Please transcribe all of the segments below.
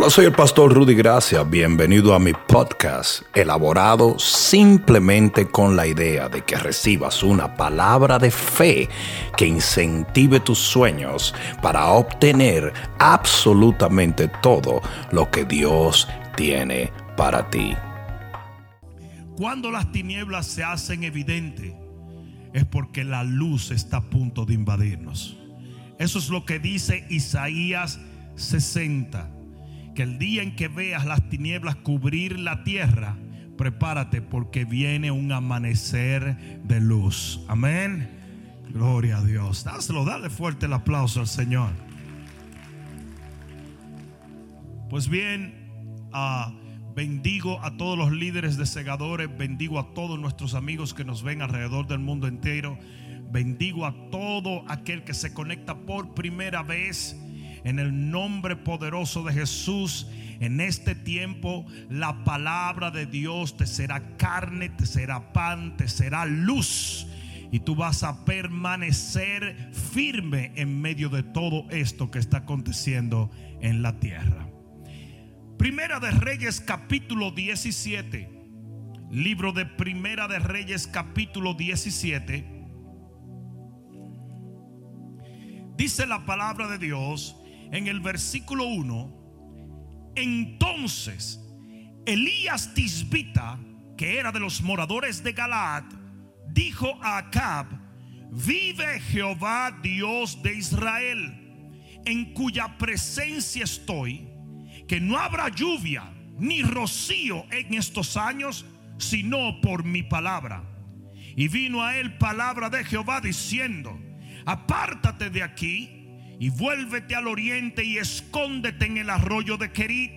Hola, soy el pastor Rudy Gracia. Bienvenido a mi podcast, elaborado simplemente con la idea de que recibas una palabra de fe que incentive tus sueños para obtener absolutamente todo lo que Dios tiene para ti. Cuando las tinieblas se hacen evidentes, es porque la luz está a punto de invadirnos. Eso es lo que dice Isaías 60 que el día en que veas las tinieblas cubrir la tierra, prepárate porque viene un amanecer de luz. Amén. Gloria a Dios. Dáselo, dale fuerte el aplauso al Señor. Pues bien, ah, bendigo a todos los líderes de segadores, bendigo a todos nuestros amigos que nos ven alrededor del mundo entero, bendigo a todo aquel que se conecta por primera vez en el nombre poderoso de Jesús. En este tiempo la palabra de Dios te será carne, te será pan, te será luz. Y tú vas a permanecer firme en medio de todo esto que está aconteciendo en la tierra. Primera de Reyes capítulo 17. Libro de Primera de Reyes capítulo 17. Dice la palabra de Dios en el versículo 1, entonces Elías Tisbita, que era de los moradores de Galaad, dijo a Acab, vive Jehová Dios de Israel, en cuya presencia estoy, que no habrá lluvia ni rocío en estos años, sino por mi palabra. Y vino a él palabra de Jehová diciendo, apártate de aquí y vuélvete al oriente y escóndete en el arroyo de Kerit,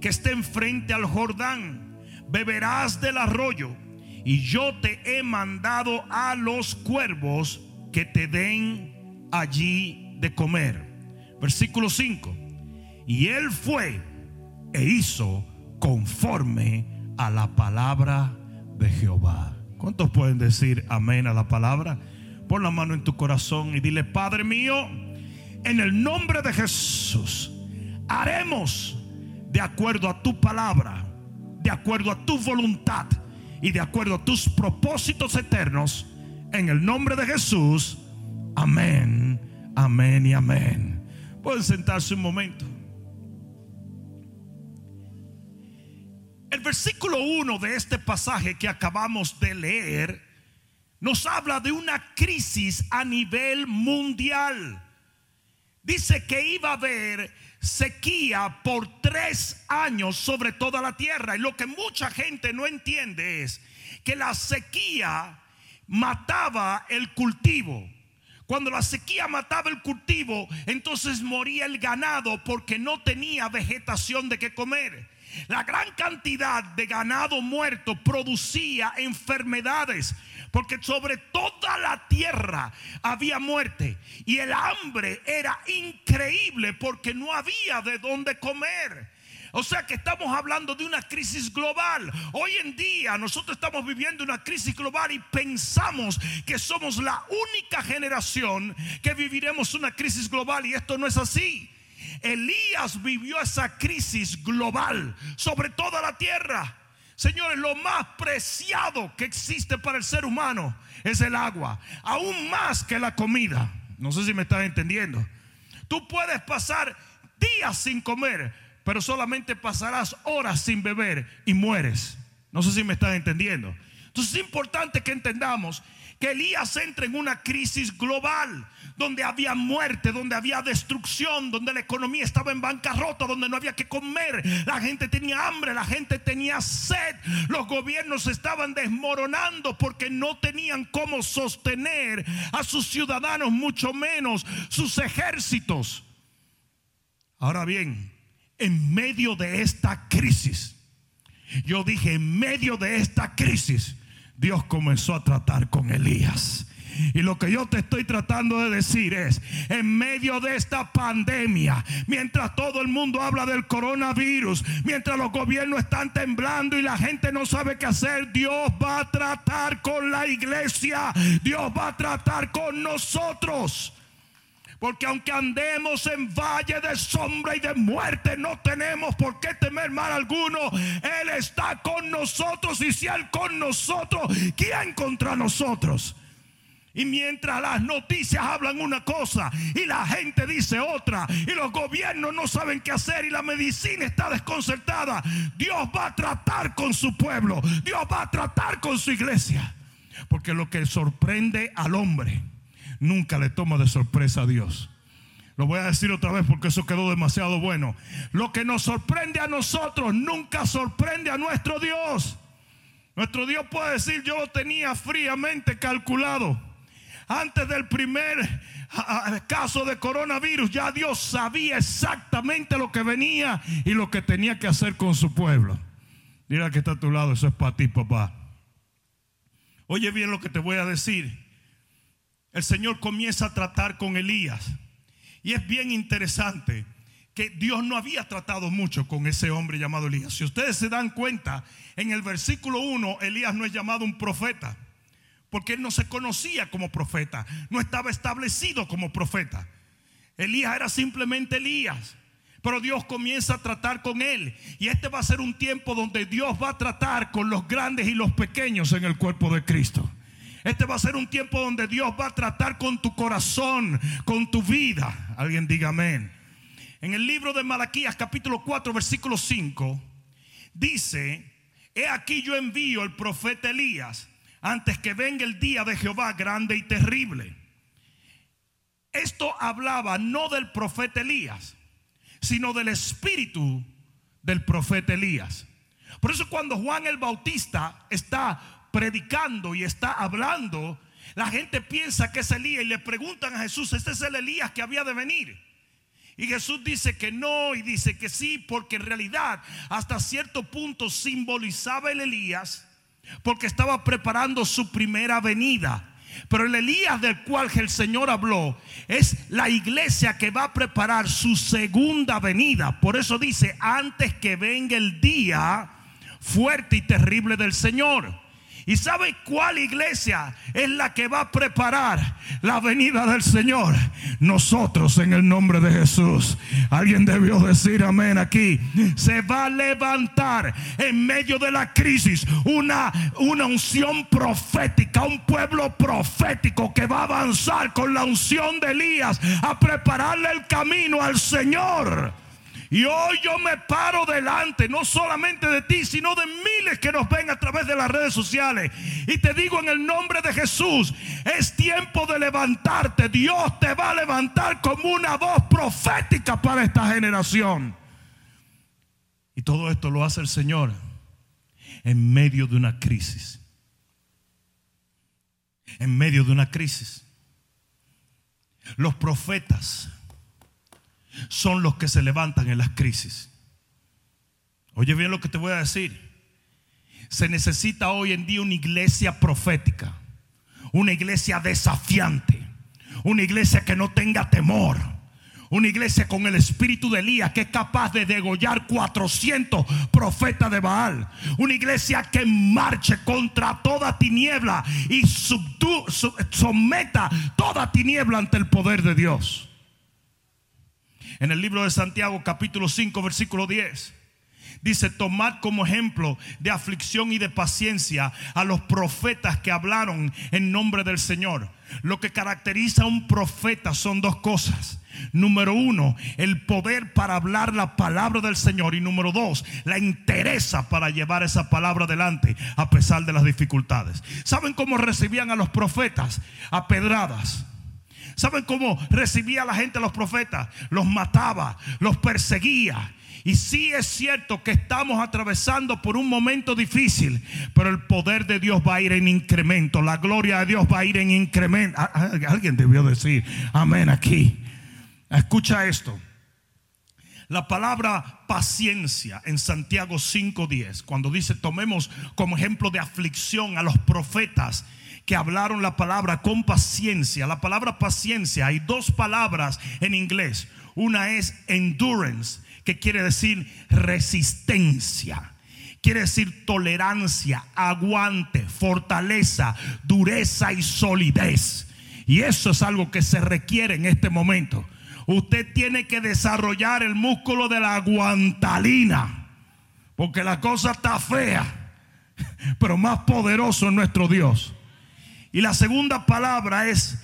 que está enfrente al Jordán. Beberás del arroyo, y yo te he mandado a los cuervos que te den allí de comer. Versículo 5. Y él fue e hizo conforme a la palabra de Jehová. ¿Cuántos pueden decir amén a la palabra? Pon la mano en tu corazón y dile, Padre mío, en el nombre de Jesús, haremos de acuerdo a tu palabra, de acuerdo a tu voluntad y de acuerdo a tus propósitos eternos. En el nombre de Jesús, amén, amén y amén. Pueden sentarse un momento. El versículo 1 de este pasaje que acabamos de leer nos habla de una crisis a nivel mundial dice que iba a haber sequía por tres años sobre toda la tierra. Y lo que mucha gente no entiende es que la sequía mataba el cultivo. Cuando la sequía mataba el cultivo, entonces moría el ganado porque no tenía vegetación de qué comer. La gran cantidad de ganado muerto producía enfermedades, porque sobre toda la tierra había muerte y el hambre era increíble porque no había de dónde comer. O sea que estamos hablando de una crisis global. Hoy en día nosotros estamos viviendo una crisis global y pensamos que somos la única generación que viviremos una crisis global y esto no es así. Elías vivió esa crisis global sobre toda la tierra. Señores, lo más preciado que existe para el ser humano es el agua, aún más que la comida. No sé si me estás entendiendo. Tú puedes pasar días sin comer, pero solamente pasarás horas sin beber y mueres. No sé si me estás entendiendo. Entonces es importante que entendamos que Elías entra en una crisis global donde había muerte, donde había destrucción, donde la economía estaba en bancarrota, donde no había que comer, la gente tenía hambre, la gente tenía sed, los gobiernos estaban desmoronando porque no tenían cómo sostener a sus ciudadanos, mucho menos sus ejércitos. Ahora bien, en medio de esta crisis, yo dije, en medio de esta crisis, Dios comenzó a tratar con Elías. Y lo que yo te estoy tratando de decir es, en medio de esta pandemia, mientras todo el mundo habla del coronavirus, mientras los gobiernos están temblando y la gente no sabe qué hacer, Dios va a tratar con la iglesia, Dios va a tratar con nosotros. Porque aunque andemos en valle de sombra y de muerte, no tenemos por qué temer mal alguno. Él está con nosotros y si Él con nosotros, ¿quién contra nosotros? Y mientras las noticias hablan una cosa y la gente dice otra y los gobiernos no saben qué hacer y la medicina está desconcertada, Dios va a tratar con su pueblo, Dios va a tratar con su iglesia. Porque lo que sorprende al hombre nunca le toma de sorpresa a Dios. Lo voy a decir otra vez porque eso quedó demasiado bueno. Lo que nos sorprende a nosotros nunca sorprende a nuestro Dios. Nuestro Dios puede decir, yo lo tenía fríamente calculado antes del primer caso de coronavirus, ya Dios sabía exactamente lo que venía y lo que tenía que hacer con su pueblo. Mira que está a tu lado, eso es para ti, papá. Oye bien lo que te voy a decir. El Señor comienza a tratar con Elías. Y es bien interesante que Dios no había tratado mucho con ese hombre llamado Elías. Si ustedes se dan cuenta, en el versículo 1, Elías no es llamado un profeta porque él no se conocía como profeta, no estaba establecido como profeta. Elías era simplemente Elías. Pero Dios comienza a tratar con él. Y este va a ser un tiempo donde Dios va a tratar con los grandes y los pequeños en el cuerpo de Cristo. Este va a ser un tiempo donde Dios va a tratar con tu corazón, con tu vida. Alguien diga amén. En el libro de Malaquías capítulo 4 versículo 5 dice, he aquí yo envío el profeta Elías antes que venga el día de Jehová grande y terrible. Esto hablaba no del profeta Elías, sino del espíritu del profeta Elías. Por eso cuando Juan el Bautista está predicando y está hablando, la gente piensa que es Elías y le preguntan a Jesús, ¿este es el Elías que había de venir? Y Jesús dice que no y dice que sí, porque en realidad hasta cierto punto simbolizaba el Elías porque estaba preparando su primera venida. Pero el Elías del cual el Señor habló es la iglesia que va a preparar su segunda venida. Por eso dice, antes que venga el día fuerte y terrible del Señor. ¿Y sabe cuál iglesia es la que va a preparar la venida del Señor? Nosotros en el nombre de Jesús. Alguien debió decir amén aquí. Se va a levantar en medio de la crisis una, una unción profética, un pueblo profético que va a avanzar con la unción de Elías a prepararle el camino al Señor. Y hoy yo me paro delante, no solamente de ti, sino de miles que nos ven a través de las redes sociales. Y te digo en el nombre de Jesús, es tiempo de levantarte. Dios te va a levantar como una voz profética para esta generación. Y todo esto lo hace el Señor en medio de una crisis. En medio de una crisis. Los profetas son los que se levantan en las crisis. Oye bien lo que te voy a decir. Se necesita hoy en día una iglesia profética, una iglesia desafiante, una iglesia que no tenga temor, una iglesia con el espíritu de Elías que es capaz de degollar 400 profetas de Baal. Una iglesia que marche contra toda tiniebla y someta toda tiniebla ante el poder de Dios en el libro de Santiago capítulo 5 versículo 10. Dice, tomad como ejemplo de aflicción y de paciencia a los profetas que hablaron en nombre del Señor. Lo que caracteriza a un profeta son dos cosas. Número uno, el poder para hablar la palabra del Señor. Y número dos, la interesa para llevar esa palabra adelante a pesar de las dificultades. ¿Saben cómo recibían a los profetas? A pedradas ¿Saben cómo recibía la gente a los profetas? Los mataba, los perseguía. Y sí es cierto que estamos atravesando por un momento difícil, pero el poder de Dios va a ir en incremento, la gloria de Dios va a ir en incremento. Alguien debió decir amén aquí. Escucha esto. La palabra paciencia en Santiago 5:10, cuando dice tomemos como ejemplo de aflicción a los profetas que hablaron la palabra con paciencia. La palabra paciencia, hay dos palabras en inglés. Una es endurance, que quiere decir resistencia. Quiere decir tolerancia, aguante, fortaleza, dureza y solidez. Y eso es algo que se requiere en este momento. Usted tiene que desarrollar el músculo de la guantalina. Porque la cosa está fea. Pero más poderoso es nuestro Dios. Y la segunda palabra es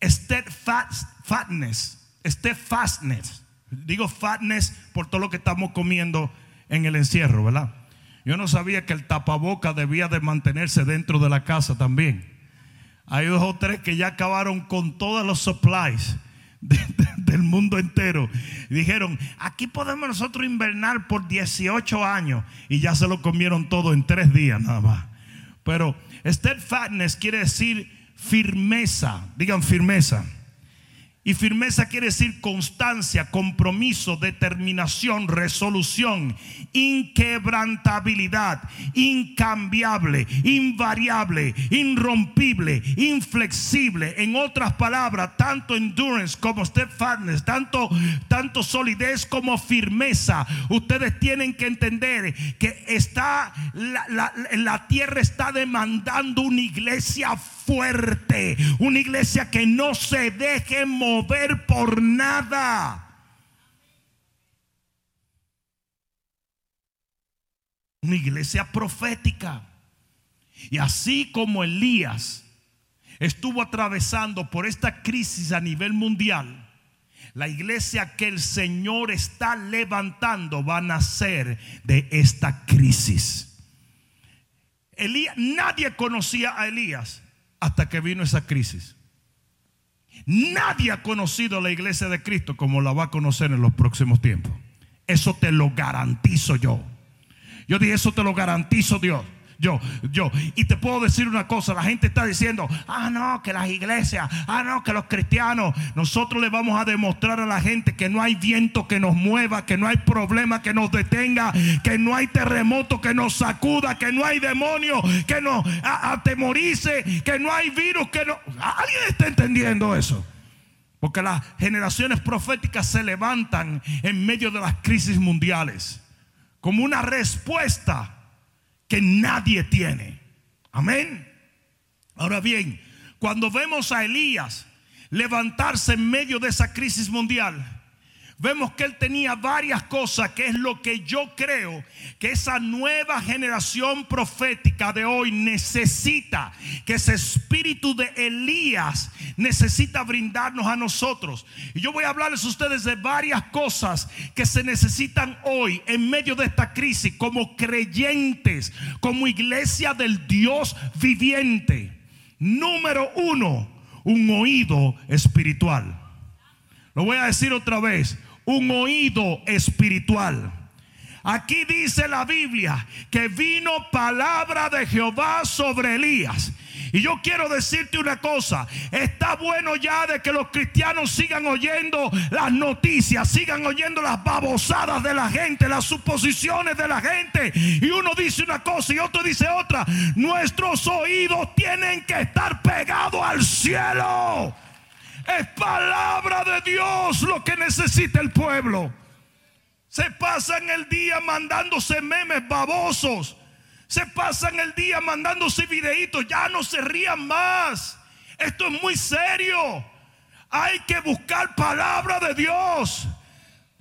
steadfastness. Steadfastness. Digo fatness por todo lo que estamos comiendo en el encierro, ¿verdad? Yo no sabía que el tapaboca debía de mantenerse dentro de la casa también. Hay dos o tres que ya acabaron con todos los supplies del mundo entero. Dijeron, aquí podemos nosotros invernar por 18 años. Y ya se lo comieron todo en tres días nada más. Pero steadfastness quiere decir firmeza. Digan firmeza. Y firmeza quiere decir constancia, compromiso, determinación, resolución, inquebrantabilidad, incambiable, invariable, irrompible, inflexible. En otras palabras, tanto endurance como steadfastness, tanto, tanto solidez como firmeza. Ustedes tienen que entender que está la, la tierra está demandando una iglesia fuerte, una iglesia que no se deje mover por nada. Una iglesia profética. Y así como Elías estuvo atravesando por esta crisis a nivel mundial, la iglesia que el Señor está levantando va a nacer de esta crisis. Elías, nadie conocía a Elías hasta que vino esa crisis. Nadie ha conocido a la iglesia de Cristo como la va a conocer en los próximos tiempos. Eso te lo garantizo yo. Yo dije, eso te lo garantizo Dios yo, yo. Y te puedo decir una cosa, la gente está diciendo, ah, no, que las iglesias, ah, no, que los cristianos, nosotros le vamos a demostrar a la gente que no hay viento que nos mueva, que no hay problema que nos detenga, que no hay terremoto que nos sacuda, que no hay demonio que nos atemorice, que no hay virus que no... ¿Alguien está entendiendo eso? Porque las generaciones proféticas se levantan en medio de las crisis mundiales como una respuesta que nadie tiene. Amén. Ahora bien, cuando vemos a Elías levantarse en medio de esa crisis mundial, vemos que él tenía varias cosas, que es lo que yo creo que esa nueva generación profética de hoy necesita, que ese espíritu de Elías necesita brindarnos a nosotros. Y yo voy a hablarles a ustedes de varias cosas que se necesitan hoy en medio de esta crisis como creyentes, como iglesia del Dios viviente. Número uno, un oído espiritual. Lo voy a decir otra vez un oído espiritual. Aquí dice la Biblia que vino palabra de Jehová sobre Elías. Y yo quiero decirte una cosa, está bueno ya de que los cristianos sigan oyendo las noticias, sigan oyendo las babosadas de la gente, las suposiciones de la gente. Y uno dice una cosa y otro dice otra. Nuestros oídos tienen que estar pegados al cielo. Es palabra de Dios lo que necesita el pueblo. Se pasan el día mandándose memes babosos. Se pasan el día mandándose videitos. Ya no se rían más. Esto es muy serio. Hay que buscar palabra de Dios.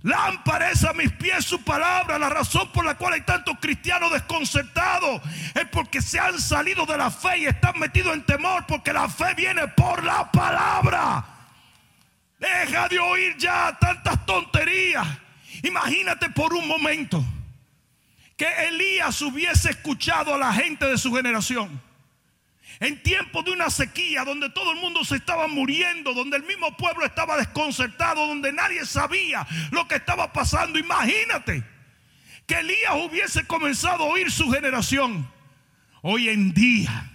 Lámpara a mis pies su palabra. La razón por la cual hay tantos cristianos desconcertados es porque se han salido de la fe y están metidos en temor porque la fe viene por la palabra. Deja de oír ya tantas tonterías. Imagínate por un momento que Elías hubiese escuchado a la gente de su generación. En tiempos de una sequía donde todo el mundo se estaba muriendo, donde el mismo pueblo estaba desconcertado, donde nadie sabía lo que estaba pasando. Imagínate que Elías hubiese comenzado a oír su generación. Hoy en día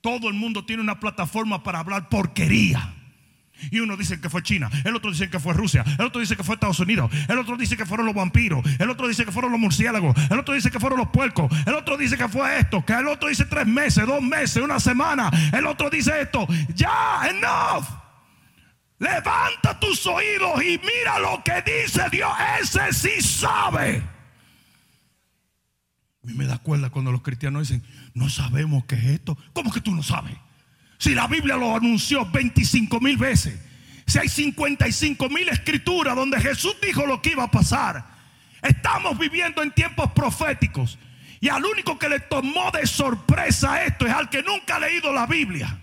todo el mundo tiene una plataforma para hablar porquería. Y uno dice que fue China, el otro dice que fue Rusia, el otro dice que fue Estados Unidos, el otro dice que fueron los vampiros, el otro dice que fueron los murciélagos, el otro dice que fueron los puercos, el otro dice que fue esto, que el otro dice tres meses, dos meses, una semana, el otro dice esto. Ya, enough. Levanta tus oídos y mira lo que dice Dios. Ese sí sabe. A mí me da cuerda cuando los cristianos dicen, no sabemos qué es esto. ¿Cómo que tú no sabes? Si la Biblia lo anunció 25 mil veces. Si hay 55 mil escrituras donde Jesús dijo lo que iba a pasar. Estamos viviendo en tiempos proféticos. Y al único que le tomó de sorpresa esto es al que nunca ha leído la Biblia.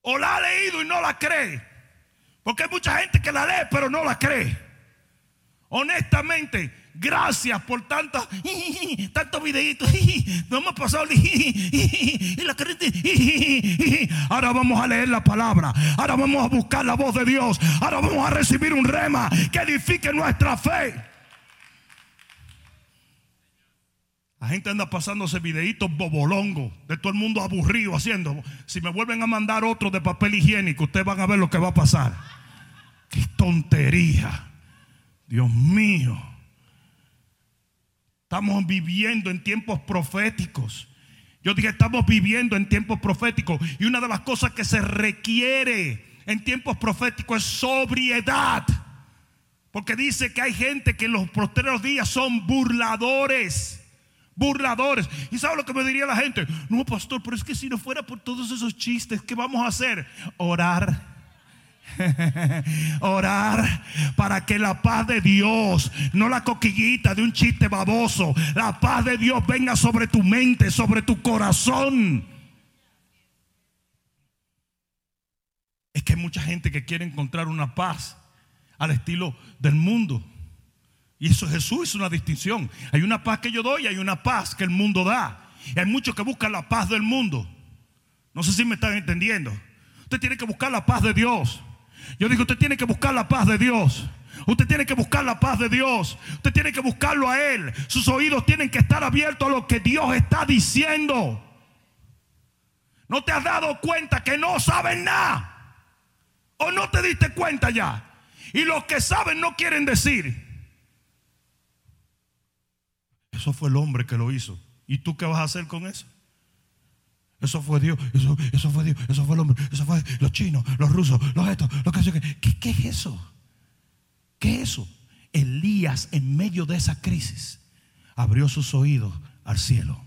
O la ha leído y no la cree. Porque hay mucha gente que la lee pero no la cree. Honestamente, gracias por tantos tantos videitos. No hemos pasado y la Ahora vamos a leer la palabra. Ahora vamos a buscar la voz de Dios. Ahora vamos a recibir un rema que edifique nuestra fe. La gente anda pasándose videitos bobolongo de todo el mundo aburrido haciendo. Si me vuelven a mandar otro de papel higiénico, ustedes van a ver lo que va a pasar. Qué tontería. Dios mío. Estamos viviendo en tiempos proféticos. Yo dije, estamos viviendo en tiempos proféticos. Y una de las cosas que se requiere en tiempos proféticos es sobriedad. Porque dice que hay gente que en los posteriores días son burladores burladores. ¿Y sabe lo que me diría la gente? No, pastor, pero es que si no fuera por todos esos chistes, ¿qué vamos a hacer? Orar. Orar para que la paz de Dios, no la coquillita de un chiste baboso, la paz de Dios venga sobre tu mente, sobre tu corazón. Es que hay mucha gente que quiere encontrar una paz al estilo del mundo. Y eso Jesús es una distinción. Hay una paz que yo doy y hay una paz que el mundo da. Y hay muchos que buscan la paz del mundo. No sé si me están entendiendo. Usted tiene que buscar la paz de Dios. Yo digo, usted tiene que buscar la paz de Dios. Usted tiene que buscar la paz de Dios. Usted tiene que buscarlo a Él. Sus oídos tienen que estar abiertos a lo que Dios está diciendo. ¿No te has dado cuenta que no saben nada? ¿O no te diste cuenta ya? Y los que saben no quieren decir. Eso fue el hombre que lo hizo. ¿Y tú qué vas a hacer con eso? Eso fue Dios, eso, eso fue Dios, eso fue el hombre, eso fue los chinos, los rusos, los estos, los que ¿Qué, ¿Qué es eso? ¿Qué es eso? Elías en medio de esa crisis abrió sus oídos al cielo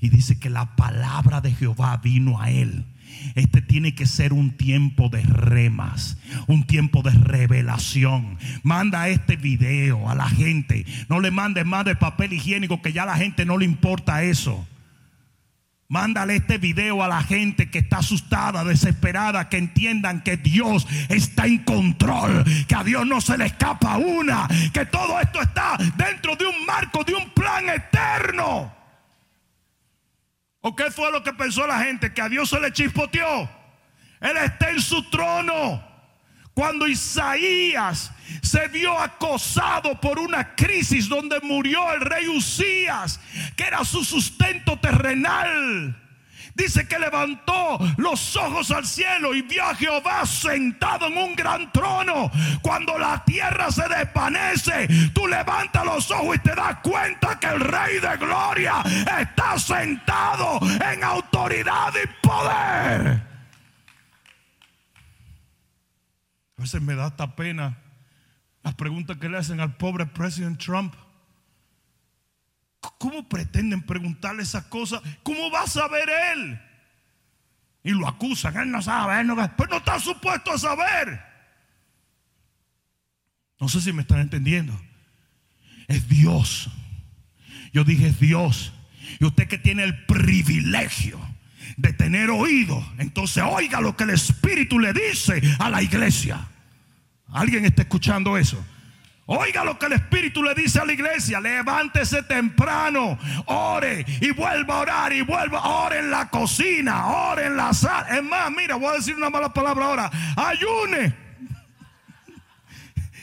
y dice que la palabra de Jehová vino a él este tiene que ser un tiempo de remas, un tiempo de revelación. Manda este video a la gente. No le mandes más de papel higiénico que ya a la gente no le importa eso. Mándale este video a la gente que está asustada, desesperada, que entiendan que Dios está en control, que a Dios no se le escapa una, que todo esto está dentro de un marco, de un plan eterno. ¿O qué fue lo que pensó la gente? Que a Dios se le chispoteó. Él está en su trono. Cuando Isaías se vio acosado por una crisis donde murió el rey Usías, que era su sustento terrenal. Dice que levantó los ojos al cielo y vio a Jehová sentado en un gran trono. Cuando la tierra se desvanece, tú levantas los ojos y te das cuenta que el Rey de Gloria está sentado en autoridad y poder. A veces me da esta pena las preguntas que le hacen al pobre presidente Trump. ¿Cómo pretenden preguntarle esas cosas? ¿Cómo va a saber él? Y lo acusan, él no sabe, él no Pero no está supuesto a saber. No sé si me están entendiendo. Es Dios. Yo dije es Dios. Y usted que tiene el privilegio de tener oído, entonces oiga lo que el Espíritu le dice a la iglesia. ¿Alguien está escuchando eso? Oiga lo que el Espíritu le dice a la iglesia. Levántese temprano, ore y vuelva a orar y vuelva, ore en la cocina, ore en la sala. Es más, mira, voy a decir una mala palabra ahora. Ayune.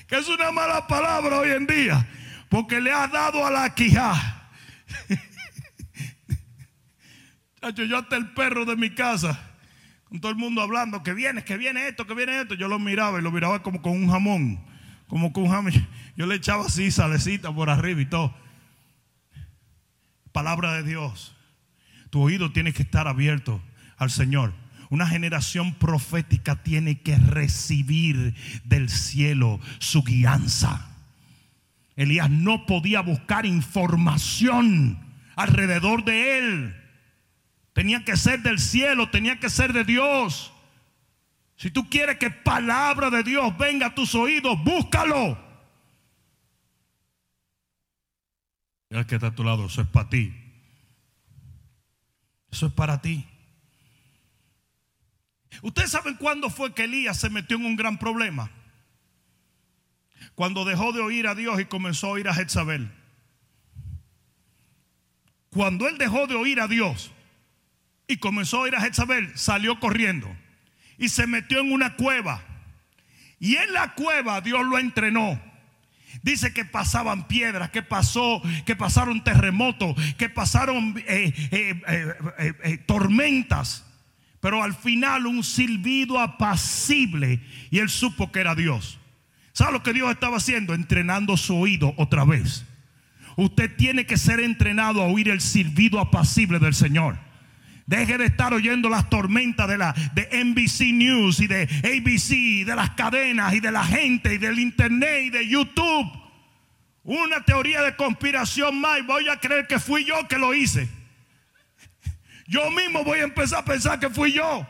Que es una mala palabra hoy en día. Porque le ha dado a la quijá. Yo hasta el perro de mi casa, con todo el mundo hablando, que viene, que viene esto, que viene esto. Yo lo miraba y lo miraba como con un jamón como con Yo le echaba así salecita por arriba y todo. Palabra de Dios. Tu oído tiene que estar abierto al Señor. Una generación profética tiene que recibir del cielo su guianza. Elías no podía buscar información alrededor de él. Tenía que ser del cielo, tenía que ser de Dios. Si tú quieres que palabra de Dios venga a tus oídos, búscalo. El que está a tu lado, eso es para ti. Eso es para ti. Ustedes saben cuándo fue que Elías se metió en un gran problema. Cuando dejó de oír a Dios y comenzó a oír a Jezabel. Cuando él dejó de oír a Dios y comenzó a oír a Jezabel, salió corriendo y se metió en una cueva. Y en la cueva Dios lo entrenó. Dice que pasaban piedras, que pasó, que pasaron terremotos, que pasaron eh, eh, eh, tormentas. Pero al final un silbido apacible y él supo que era Dios. ¿Sabe lo que Dios estaba haciendo? Entrenando su oído otra vez. Usted tiene que ser entrenado a oír el silbido apacible del Señor. Deje de estar oyendo las tormentas de, la, de NBC News y de ABC, de las cadenas y de la gente y del internet y de YouTube. Una teoría de conspiración más voy a creer que fui yo que lo hice. Yo mismo voy a empezar a pensar que fui yo.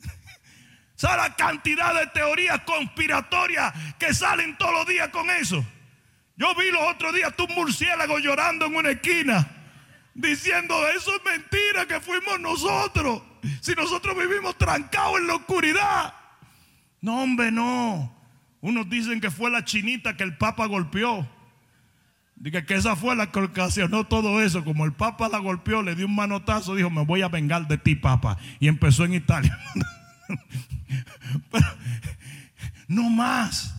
¿Sabe la cantidad de teorías conspiratorias que salen todos los días con eso? Yo vi los otros días tu murciélago llorando en una esquina diciendo, eso es mentira que fuimos nosotros. Si nosotros vivimos trancados en la oscuridad. No, hombre, no. Unos dicen que fue la chinita que el Papa golpeó. Dice que esa fue la que ocasionó todo eso. Como el Papa la golpeó, le dio un manotazo, dijo, me voy a vengar de ti, Papa. Y empezó en Italia. no más,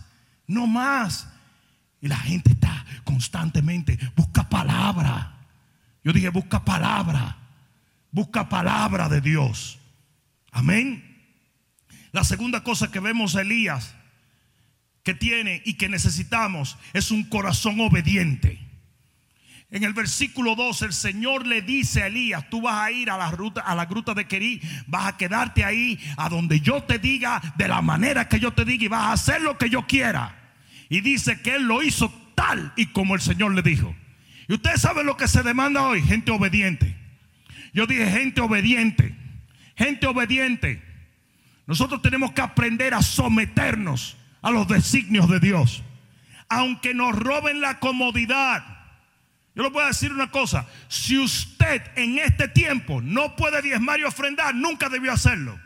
no más. Y la gente está constantemente, busca palabra. Yo dije, busca palabra. Busca palabra de Dios. Amén. La segunda cosa que vemos Elías que tiene y que necesitamos es un corazón obediente. En el versículo 2 el Señor le dice a Elías, tú vas a ir a la ruta a la gruta de Querí, vas a quedarte ahí a donde yo te diga, de la manera que yo te diga y vas a hacer lo que yo quiera. Y dice que él lo hizo tal y como el Señor le dijo. Y ustedes saben lo que se demanda hoy, gente obediente. Yo dije gente obediente, gente obediente. Nosotros tenemos que aprender a someternos a los designios de Dios. Aunque nos roben la comodidad. Yo le voy a decir una cosa. Si usted en este tiempo no puede diezmar y ofrendar, nunca debió hacerlo.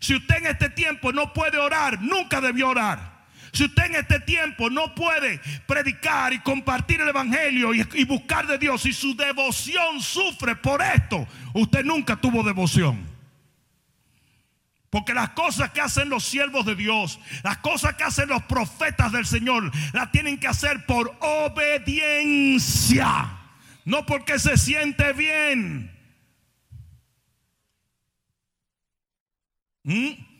Si usted en este tiempo no puede orar, nunca debió orar. Si usted en este tiempo no puede predicar y compartir el Evangelio y, buscar de Dios y su devoción sufre por esto, usted nunca tuvo devoción. Porque las cosas que hacen los siervos de Dios, las cosas que hacen los profetas del Señor, las tienen que hacer por obediencia, no porque se siente bien. ¿Mm?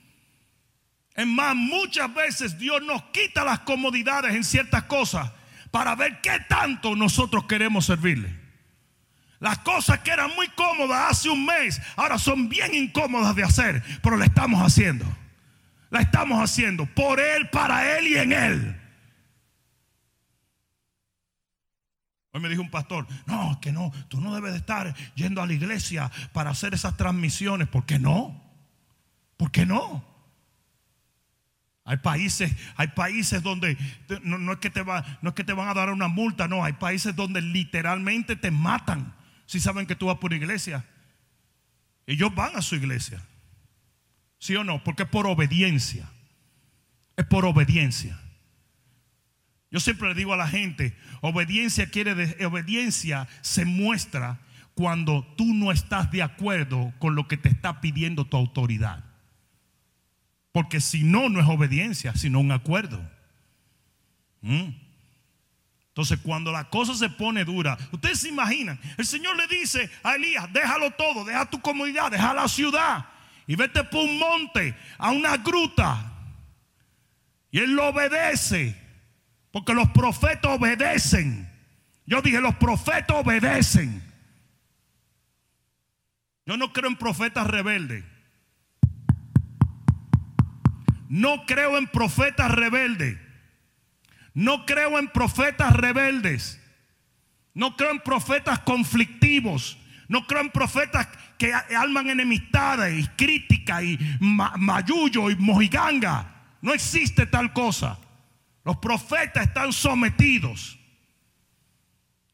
Es más, muchas veces Dios nos quita las comodidades en ciertas cosas para ver qué tanto nosotros queremos servirle. Las cosas que eran muy cómodas hace un mes, ahora son bien incómodas de hacer, pero la estamos haciendo. La estamos haciendo por Él, para Él y en Él. Hoy me dijo un pastor, no, que no, tú no debes de estar yendo a la iglesia para hacer esas transmisiones. ¿Por qué no? ¿Por qué no? Hay países, hay países donde no, es que te van a dar una multa, no, hay países donde literalmente te matan si saben que tú vas por iglesia. Ellos van a su iglesia. ¿Sí o no? Porque es por obediencia. Es por obediencia. Yo siempre le digo a la gente, obediencia quiere de, obediencia se muestra cuando tú no estás de acuerdo con lo que te está pidiendo tu autoridad. Porque si no, no es obediencia, sino un acuerdo. ¿Mm? Entonces, cuando la cosa se pone dura, ustedes se imaginan, el Señor le dice a Elías, déjalo todo, deja tu comunidad, deja la ciudad y vete por un monte, a una gruta. Y él lo obedece, porque los profetas obedecen. Yo dije, los profetas obedecen. Yo no creo en profetas rebeldes. No creo en profetas rebeldes. No creo en profetas rebeldes. No creo en profetas conflictivos. No creo en profetas que alman enemistades y crítica y mayullo y mojiganga. No existe tal cosa. Los profetas están sometidos.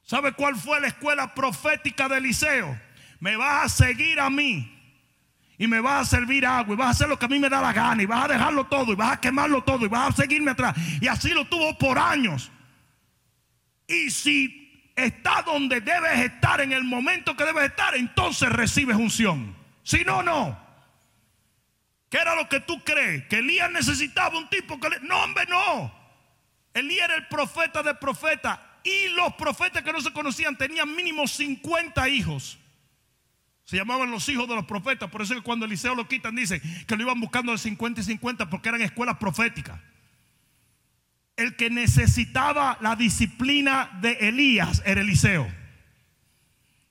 ¿Sabe cuál fue la escuela profética de Eliseo? Me vas a seguir a mí y me vas a servir agua y vas a hacer lo que a mí me da la gana y vas a dejarlo todo y vas a quemarlo todo y vas a seguirme atrás. Y así lo tuvo por años. Y si está donde debes estar en el momento que debes estar, entonces recibes unción. Si no, no. ¿Qué era lo que tú crees? Que Elías necesitaba un tipo que le... No, hombre, no. Elías era el profeta de profeta. Y los profetas que no se conocían tenían mínimo 50 hijos. Se llamaban los hijos de los profetas. Por eso que cuando Eliseo lo quitan, dice que lo iban buscando de 50 y 50 porque eran escuelas proféticas. El que necesitaba la disciplina de Elías era Eliseo.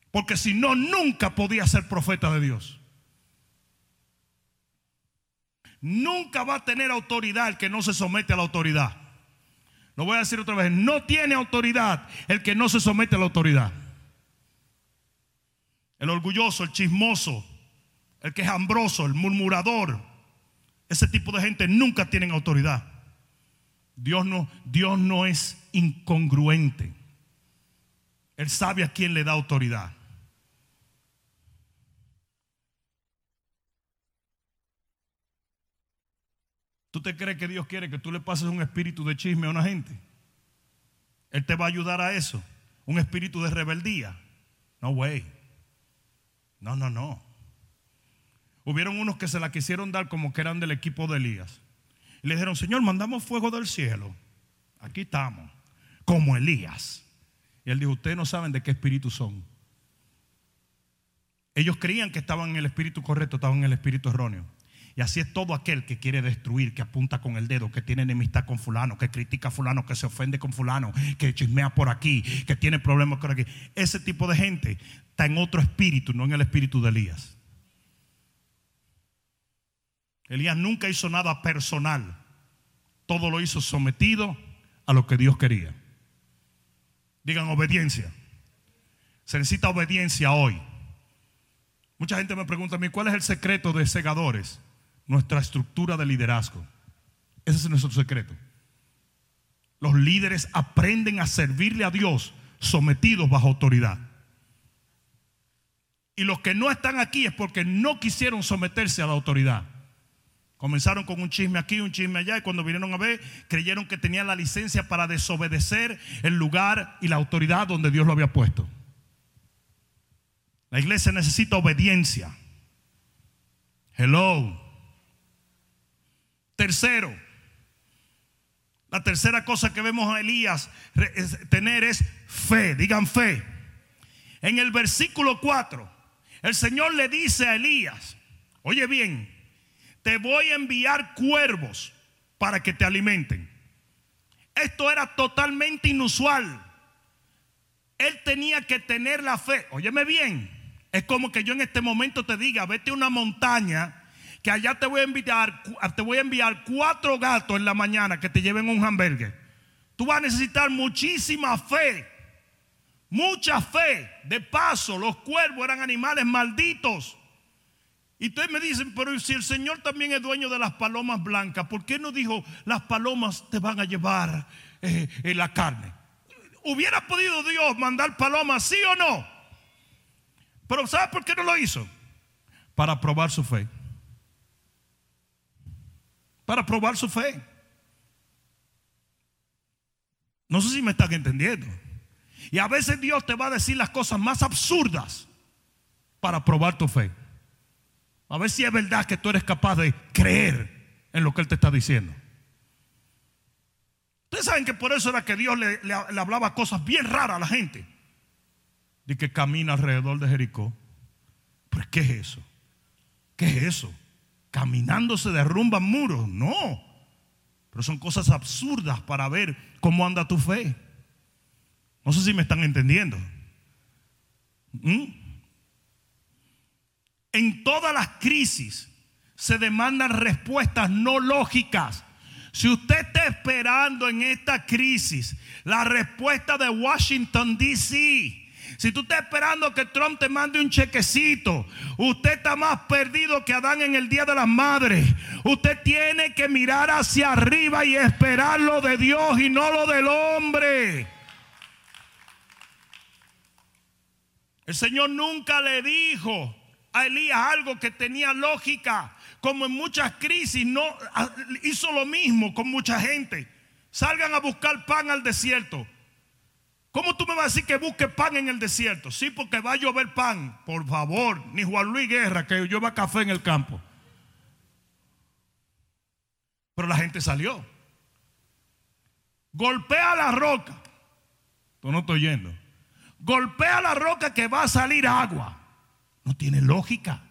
Porque si no, nunca podía ser profeta de Dios. Nunca va a tener autoridad el que no se somete a la autoridad. Lo voy a decir otra vez. No tiene autoridad el que no se somete a la autoridad el orgulloso, el chismoso, el que es hambroso, el murmurador. Ese tipo de gente nunca tienen autoridad. Dios no, Dios no es incongruente. Él sabe a quién le da autoridad. ¿Tú te crees que Dios quiere que tú le pases un espíritu de chisme a una gente? Él te va a ayudar a eso. Un espíritu de rebeldía. No way. No, no, no. Hubieron unos que se la quisieron dar como que eran del equipo de Elías. Y le dijeron, Señor, mandamos fuego del cielo. Aquí estamos, como Elías. Y él dijo, ustedes no saben de qué espíritu son. Ellos creían que estaban en el espíritu correcto, estaban en el espíritu erróneo. Y así es todo aquel que quiere destruir, que apunta con el dedo, que tiene enemistad con fulano, que critica a fulano, que se ofende con fulano, que chismea por aquí, que tiene problemas con aquí. Ese tipo de gente en otro espíritu, no en el espíritu de Elías. Elías nunca hizo nada personal. Todo lo hizo sometido a lo que Dios quería. Digan obediencia. Se necesita obediencia hoy. Mucha gente me pregunta a mí, ¿cuál es el secreto de segadores? nuestra estructura de liderazgo. Ese es nuestro secreto. Los líderes aprenden a servirle a Dios sometidos bajo autoridad. Y los que no están aquí es porque no quisieron someterse a la autoridad. Comenzaron con un chisme aquí, un chisme allá, y cuando vinieron a ver, creyeron que tenían la licencia para desobedecer el lugar y la autoridad donde Dios lo había puesto. La iglesia necesita obediencia. Hello. Tercero, la tercera cosa que vemos a Elías tener es fe, digan fe. En el versículo 4, el Señor le dice a Elías, oye bien, te voy a enviar cuervos para que te alimenten. Esto era totalmente inusual. Él tenía que tener la fe. Óyeme bien, es como que yo en este momento te diga, vete a una montaña que allá te voy a enviar, te voy a enviar cuatro gatos en la mañana que te lleven un hamburger. Tú vas a necesitar muchísima fe. Mucha fe. De paso, los cuervos eran animales malditos. Y ustedes me dicen, pero si el Señor también es dueño de las palomas blancas, ¿por qué no dijo las palomas te van a llevar eh, la carne? ¿Hubiera podido Dios mandar palomas, sí o no? Pero ¿sabe por qué no lo hizo? Para probar su fe para probar su fe. No sé si me están entendiendo. Y a veces Dios te va a decir las cosas más absurdas para probar tu fe. A ver si es verdad que tú eres capaz de creer en lo que Él te está diciendo. Ustedes saben que por eso era que Dios le, hablaba cosas bien raras a la gente. De que camina alrededor de Jericó. ¿Pero qué es eso? ¿Qué es eso? caminando se derrumban muros. No. Pero son cosas absurdas para ver cómo anda tu fe. No sé si me están entendiendo. ¿Mm? En todas las crisis se demandan respuestas no lógicas. Si usted está esperando en esta crisis la respuesta de Washington, D.C., Si tú estás esperando que Trump te mande un chequecito, usted está más perdido que Adán en el Día de las Madres. Usted tiene que mirar hacia arriba y esperar lo de Dios y no lo del hombre. El Señor nunca le dijo a Elías algo que tenía lógica, como en muchas crisis, no hizo lo mismo con mucha gente. Salgan a buscar pan al desierto. ¿Cómo tú me vas a decir que busque pan en el desierto? Sí, porque va a llover pan. Por favor, ni Juan Luis Guerra que llueva café en el campo. Pero la gente salió. Golpea la roca. Tú no estoy yendo. Golpea la roca que va a salir agua. No tiene lógica.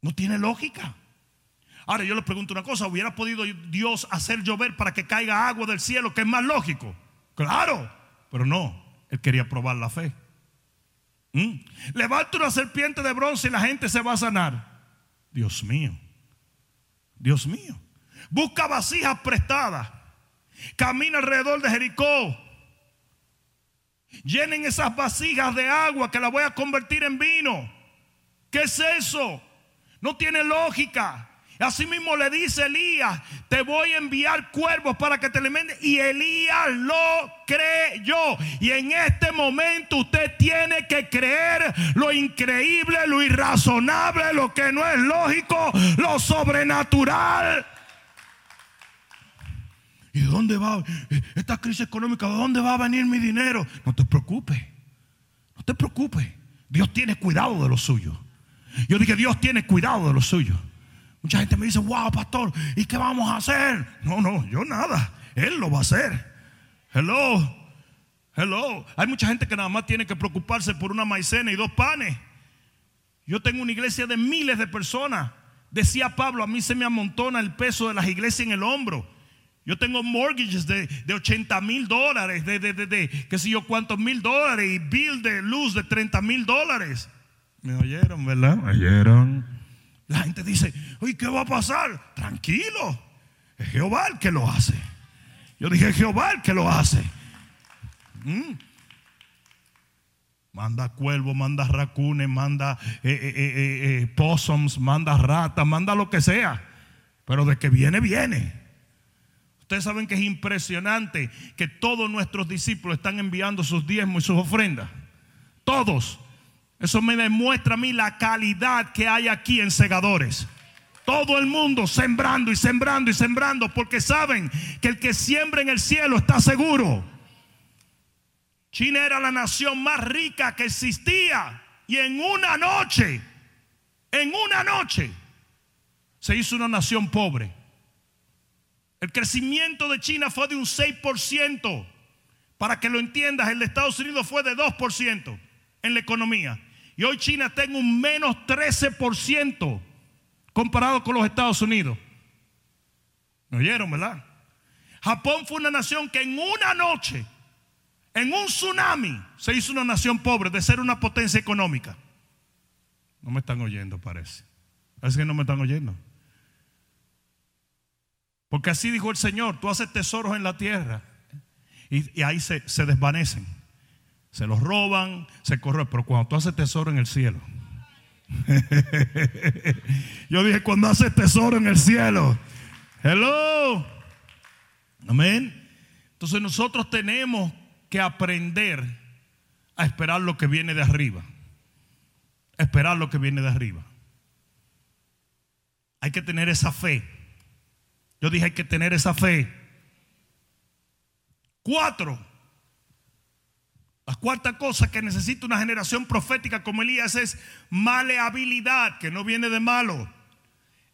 No tiene lógica. Ahora yo les pregunto una cosa, ¿hubiera podido Dios hacer llover para que caiga agua del cielo, que es más lógico? Claro, pero no, él quería probar la fe. ¿Mm? Levanta una serpiente de bronce y la gente se va a sanar. Dios mío, Dios mío. Busca vasijas prestadas. Camina alrededor de Jericó. Llenen esas vasijas de agua que la voy a convertir en vino. ¿Qué es eso? No tiene lógica. Así mismo le dice Elías, te voy a enviar cuervos para que te alimenten. Y Elías lo creyó. Y en este momento usted tiene que creer lo increíble, lo irrazonable, lo que no es lógico, lo sobrenatural. ¿Y de dónde va esta crisis económica? ¿De dónde va a venir mi dinero? No te preocupes. No te preocupes. Dios tiene cuidado de lo suyo. Yo dije, Dios tiene cuidado de lo suyo. Mucha gente me dice, wow, pastor, ¿y qué vamos a hacer? No, no, yo nada. Él lo va a hacer. Hello, hello. Hay mucha gente que nada más tiene que preocuparse por una maicena y dos panes. Yo tengo una iglesia de miles de personas. Decía Pablo, a mí se me amontona el peso de las iglesias en el hombro. Yo tengo mortgages de, 80 mil dólares, de, de, de, de, qué sé yo cuántos mil dólares y bill de luz de 30 mil dólares. Me oyeron, ¿verdad? Me oyeron. La gente dice, oye, ¿qué va a pasar? Tranquilo, es Jehová el que lo hace. Yo dije, Jehová el que lo hace. Mm. Manda cuervos, manda racunes, manda eh, eh, eh, possums, manda ratas, manda lo que sea. Pero de que viene, viene. Ustedes saben que es impresionante que todos nuestros discípulos están enviando sus diezmos y sus ofrendas. Todos. Eso me demuestra a mí la calidad que hay aquí en segadores. Todo el mundo sembrando y sembrando y sembrando porque saben que el que siembra en el cielo está seguro. China era la nación más rica que existía y en una noche, en una noche, se hizo una nación pobre. El crecimiento de China fue de un 6%. Para que lo entiendas, el de Estados Unidos fue de 2% en la economía. Y hoy China está en un menos 13% comparado con los Estados Unidos. ¿Me oyeron, verdad? Japón fue una nación que en una noche, en un tsunami, se hizo una nación pobre de ser una potencia económica. No me están oyendo, parece. Parece que no me están oyendo. Porque así dijo el Señor, tú haces tesoros en la tierra y, ahí se, desvanecen. Se los roban, se corre, pero cuando tú haces tesoro en el cielo. Yo dije, cuando haces tesoro en el cielo. Hello. Amén. Entonces nosotros tenemos que aprender a esperar lo que viene de arriba. Esperar lo que viene de arriba. Hay que tener esa fe. Yo dije, hay que tener esa fe. Cuatro. La cuarta cosa que necesita una generación profética como Elías es maleabilidad, que no viene de malo.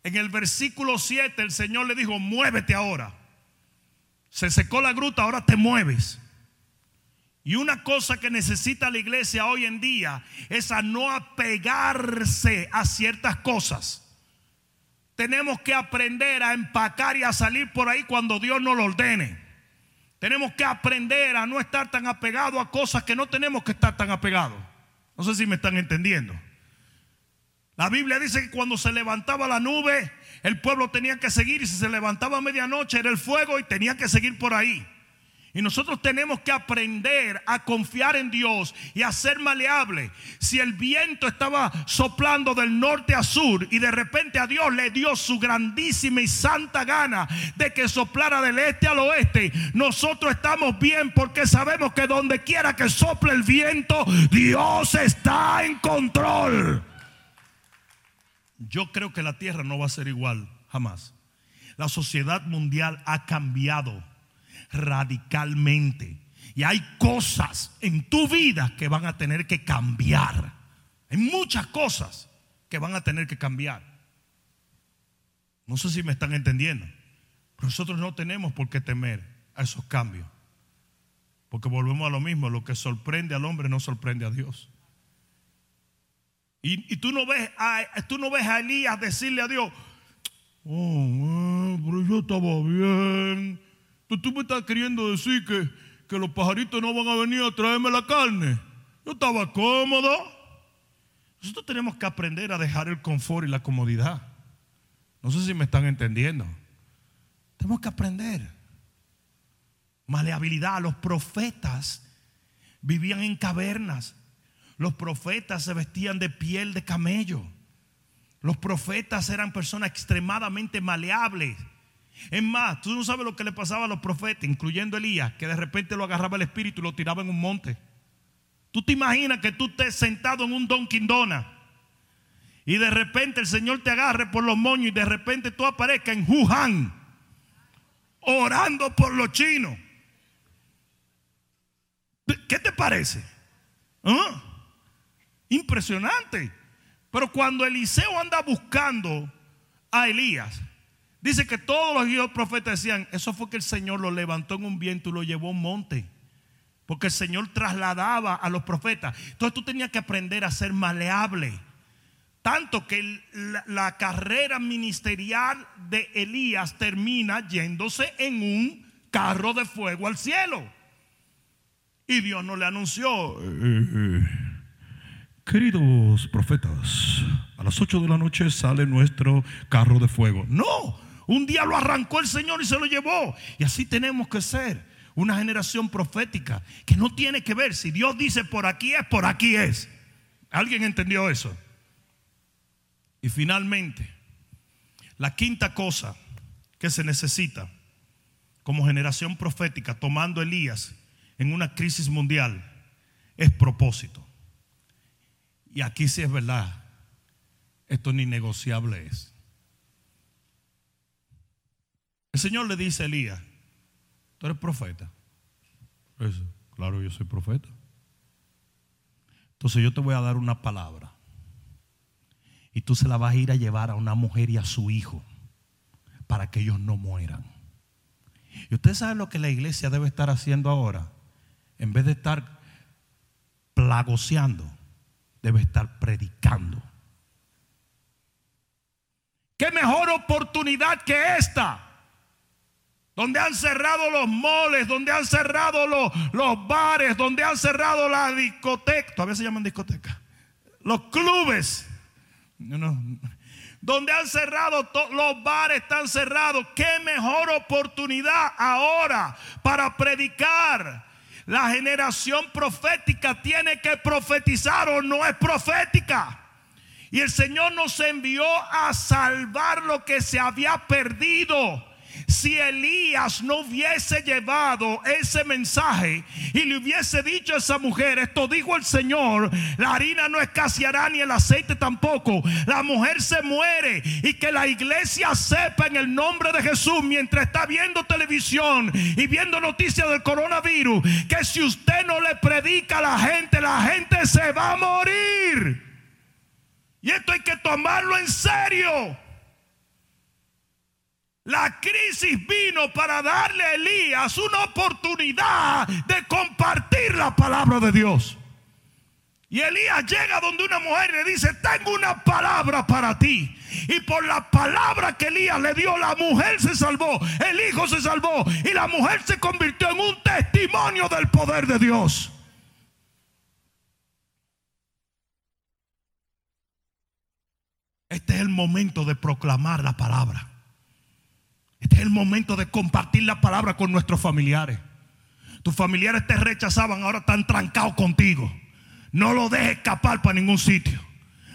En el versículo 7 el Señor le dijo, muévete ahora. Se secó la gruta, ahora te mueves. Y una cosa que necesita la iglesia hoy en día es no apegarse a ciertas cosas. Tenemos que aprender a empacar y a salir por ahí cuando Dios nos lo ordene. Tenemos que aprender a no estar tan apegados a cosas que no tenemos que estar tan apegados. No sé si me están entendiendo. La Biblia dice que cuando se levantaba la nube, el pueblo tenía que seguir y si se levantaba a medianoche era el fuego y tenía que seguir por ahí. Y nosotros tenemos que aprender a confiar en Dios y a ser maleable. Si el viento estaba soplando del norte a sur y de repente a Dios le dio su grandísima y santa gana de que soplara del este al oeste, nosotros estamos bien porque sabemos que donde quiera que sople el viento, Dios está en control. Yo creo que la tierra no va a ser igual jamás. La sociedad mundial ha cambiado radicalmente. Y hay cosas en tu vida que van a tener que cambiar. Hay muchas cosas que van a tener que cambiar. No sé si me están entendiendo. Nosotros no tenemos por qué temer a esos cambios. Porque volvemos a lo mismo. Lo que sorprende al hombre no sorprende a Dios. Y, tú, no ves a, tú no ves a Elías decirle a Dios, oh, pero yo estaba bien tú me estás queriendo decir que, que los pajaritos no van a venir a traerme la carne. Yo estaba cómodo. Nosotros tenemos que aprender a dejar el confort y la comodidad. No sé si me están entendiendo. Tenemos que aprender. Maleabilidad. Los profetas vivían en cavernas. Los profetas se vestían de piel de camello. Los profetas eran personas extremadamente maleables. Es más, tú no sabes lo que le pasaba a los profetas, incluyendo Elías, que de repente lo agarraba el espíritu y lo tiraba en un monte. Tú te imaginas que tú estés sentado en un Don Dona y de repente el Señor te agarre por los moños y de repente tú aparezcas en Wuhan orando por los chinos. ¿Qué te parece? ¿Ah? Impresionante. Pero cuando Eliseo anda buscando a Elías, Dice que todos los profetas decían, eso fue que el Señor lo levantó en un viento y lo llevó a un monte. Porque el Señor trasladaba a los profetas. Entonces tú tenías que aprender a ser maleable. Tanto que la, carrera ministerial de Elías termina yéndose en un carro de fuego al cielo. Y Dios no le anunció, eh, queridos profetas, a las 8 de la noche sale nuestro carro de fuego. No, un día lo arrancó el Señor y se lo llevó. Y así tenemos que ser. Una generación profética que no tiene que ver. Si Dios dice por aquí es, por aquí es. ¿Alguien entendió eso? Y finalmente, la quinta cosa que se necesita como generación profética, tomando Elías en una crisis mundial, es propósito. Y aquí sí es verdad, esto ni negociable es. El Señor le dice a Elías, tú eres profeta. claro, yo soy profeta. Entonces yo te voy a dar una palabra. Y tú se la vas a ir a llevar a una mujer y a su hijo para que ellos no mueran. Y usted sabe lo que la iglesia debe estar haciendo ahora. En vez de estar plagoseando, debe estar predicando. ¿Qué mejor oportunidad que esta? Donde han cerrado los moles, donde han cerrado los, los bares, donde han cerrado la discoteca, todavía se llaman discotecas, los clubes, donde han cerrado los bares, están cerrados. ¿Qué mejor oportunidad ahora para predicar? La generación profética tiene que profetizar o no es profética. Y el Señor nos envió a salvar lo que se había perdido. Si Elías no hubiese llevado ese mensaje y le hubiese dicho a esa mujer, esto dijo el Señor, la harina no escaseará ni el aceite tampoco, la mujer se muere y que la iglesia sepa en el nombre de Jesús mientras está viendo televisión y viendo noticias del coronavirus, que si usted no le predica a la gente, la gente se va a morir. Y esto hay que tomarlo en serio. La crisis vino para darle a Elías una oportunidad de compartir la palabra de Dios. Y Elías llega donde una mujer le dice, tengo una palabra para ti. Y por la palabra que Elías le dio, la mujer se salvó, el hijo se salvó y la mujer se convirtió en un testimonio del poder de Dios. Este es el momento de proclamar la palabra. Este es el momento de compartir la palabra con nuestros familiares. Tus familiares te rechazaban, ahora están trancados contigo. No lo dejes escapar para ningún sitio.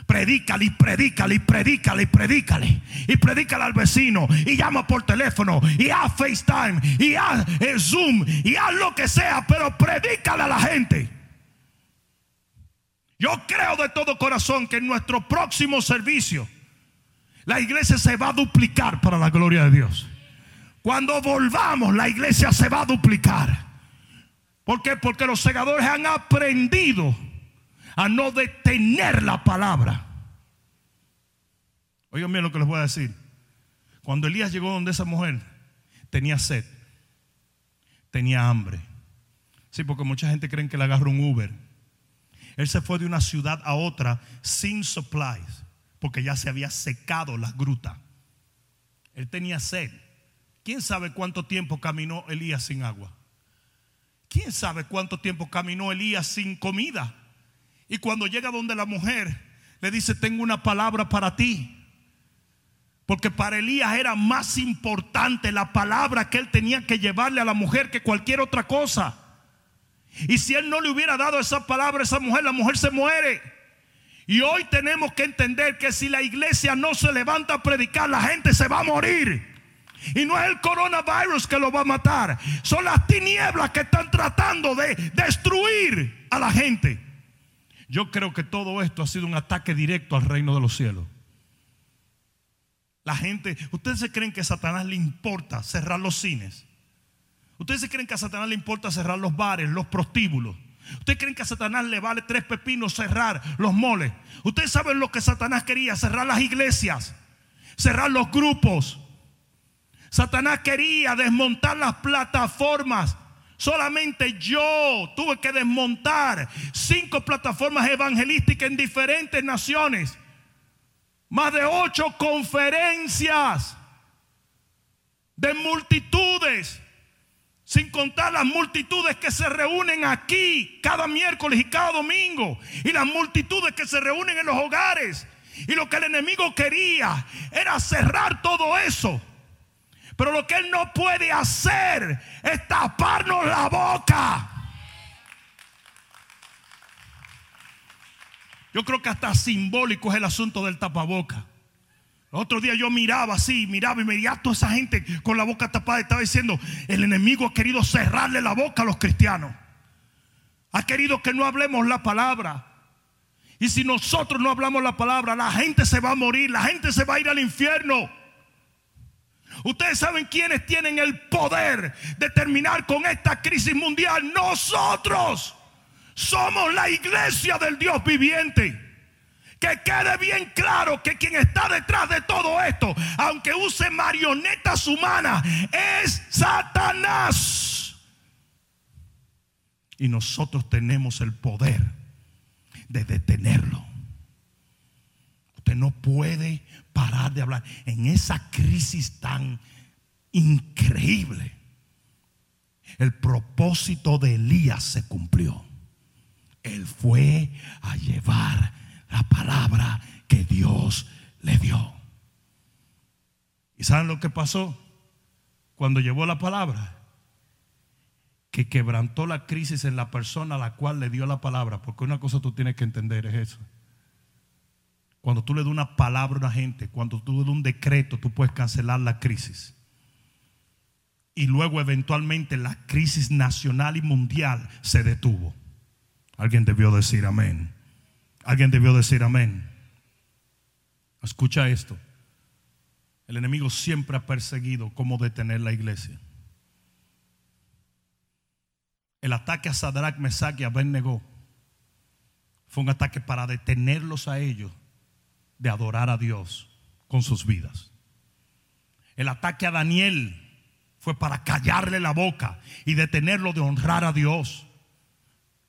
Predícale y predícale y predícale y predícale. Y predícale al vecino. Y llama por teléfono. Y haz FaceTime. Y haz eh, Zoom. Y haz lo que sea. Pero predícale a la gente. Yo creo de todo corazón que en nuestro próximo servicio la iglesia se va a duplicar para la gloria de Dios. Cuando volvamos, la iglesia se va a duplicar. ¿Por qué? Porque los segadores han aprendido a no detener la palabra. Oigan bien lo que les voy a decir. Cuando Elías llegó donde esa mujer, tenía sed, tenía hambre. Sí, porque mucha gente cree que le agarró un Uber. Él se fue de una ciudad a otra sin supplies, porque ya se había secado la gruta. Él tenía sed. ¿Quién sabe cuánto tiempo caminó Elías sin agua? ¿Quién sabe cuánto tiempo caminó Elías sin comida? Y cuando llega donde la mujer, le dice, tengo una palabra para ti. Porque para Elías era más importante la palabra que él tenía que llevarle a la mujer que cualquier otra cosa. Y si él no le hubiera dado esa palabra a esa mujer, la mujer se muere. Y hoy tenemos que entender que si la iglesia no se levanta a predicar, la gente se va a morir. Y no es el coronavirus que lo va a matar. Son las tinieblas que están tratando de destruir a la gente. Yo creo que todo esto ha sido un ataque directo al reino de los cielos. La gente, ustedes se creen que a Satanás le importa cerrar los cines. Ustedes se creen que a Satanás le importa cerrar los bares, los prostíbulos. Ustedes creen que a Satanás le vale tres pepinos cerrar los moles. Ustedes saben lo que Satanás quería, cerrar las iglesias, cerrar los grupos, Satanás quería desmontar las plataformas. Solamente yo tuve que desmontar cinco plataformas evangelísticas en diferentes naciones. Más de ocho conferencias de multitudes. Sin contar las multitudes que se reúnen aquí cada miércoles y cada domingo. Y las multitudes que se reúnen en los hogares. Y lo que el enemigo quería era cerrar todo eso. Pero lo que Él no puede hacer es taparnos la boca. Yo creo que hasta simbólico es el asunto del tapaboca. Otro día yo miraba así, miraba y a toda esa gente con la boca tapada. Estaba diciendo, el enemigo ha querido cerrarle la boca a los cristianos. Ha querido que no hablemos la palabra. Y si nosotros no hablamos la palabra, la gente se va a morir, la gente se va a ir al infierno. Ustedes saben quiénes tienen el poder de terminar con esta crisis mundial. Nosotros somos la iglesia del Dios viviente. Que quede bien claro que quien está detrás de todo esto, aunque use marionetas humanas, es Satanás. Y nosotros tenemos el poder de detenerlo. Usted no puede parar de hablar. En esa crisis tan increíble, el propósito de Elías se cumplió. Él fue a llevar la palabra que Dios le dio. ¿Y saben lo que pasó? Cuando llevó la palabra, que quebrantó la crisis en la persona a la cual le dio la palabra, porque una cosa tú tienes que entender es eso. Cuando tú le das una palabra a una gente, cuando tú le das un decreto, tú puedes cancelar la crisis. Y luego eventualmente la crisis nacional y mundial se detuvo. Alguien debió decir amén. Alguien debió decir amén. Escucha esto. El enemigo siempre ha perseguido cómo detener la iglesia. El ataque a Sadrach, Mesach y Abednego fue un ataque para detenerlos a ellos de adorar a Dios con sus vidas. El ataque a Daniel fue para callarle la boca y detenerlo de honrar a Dios.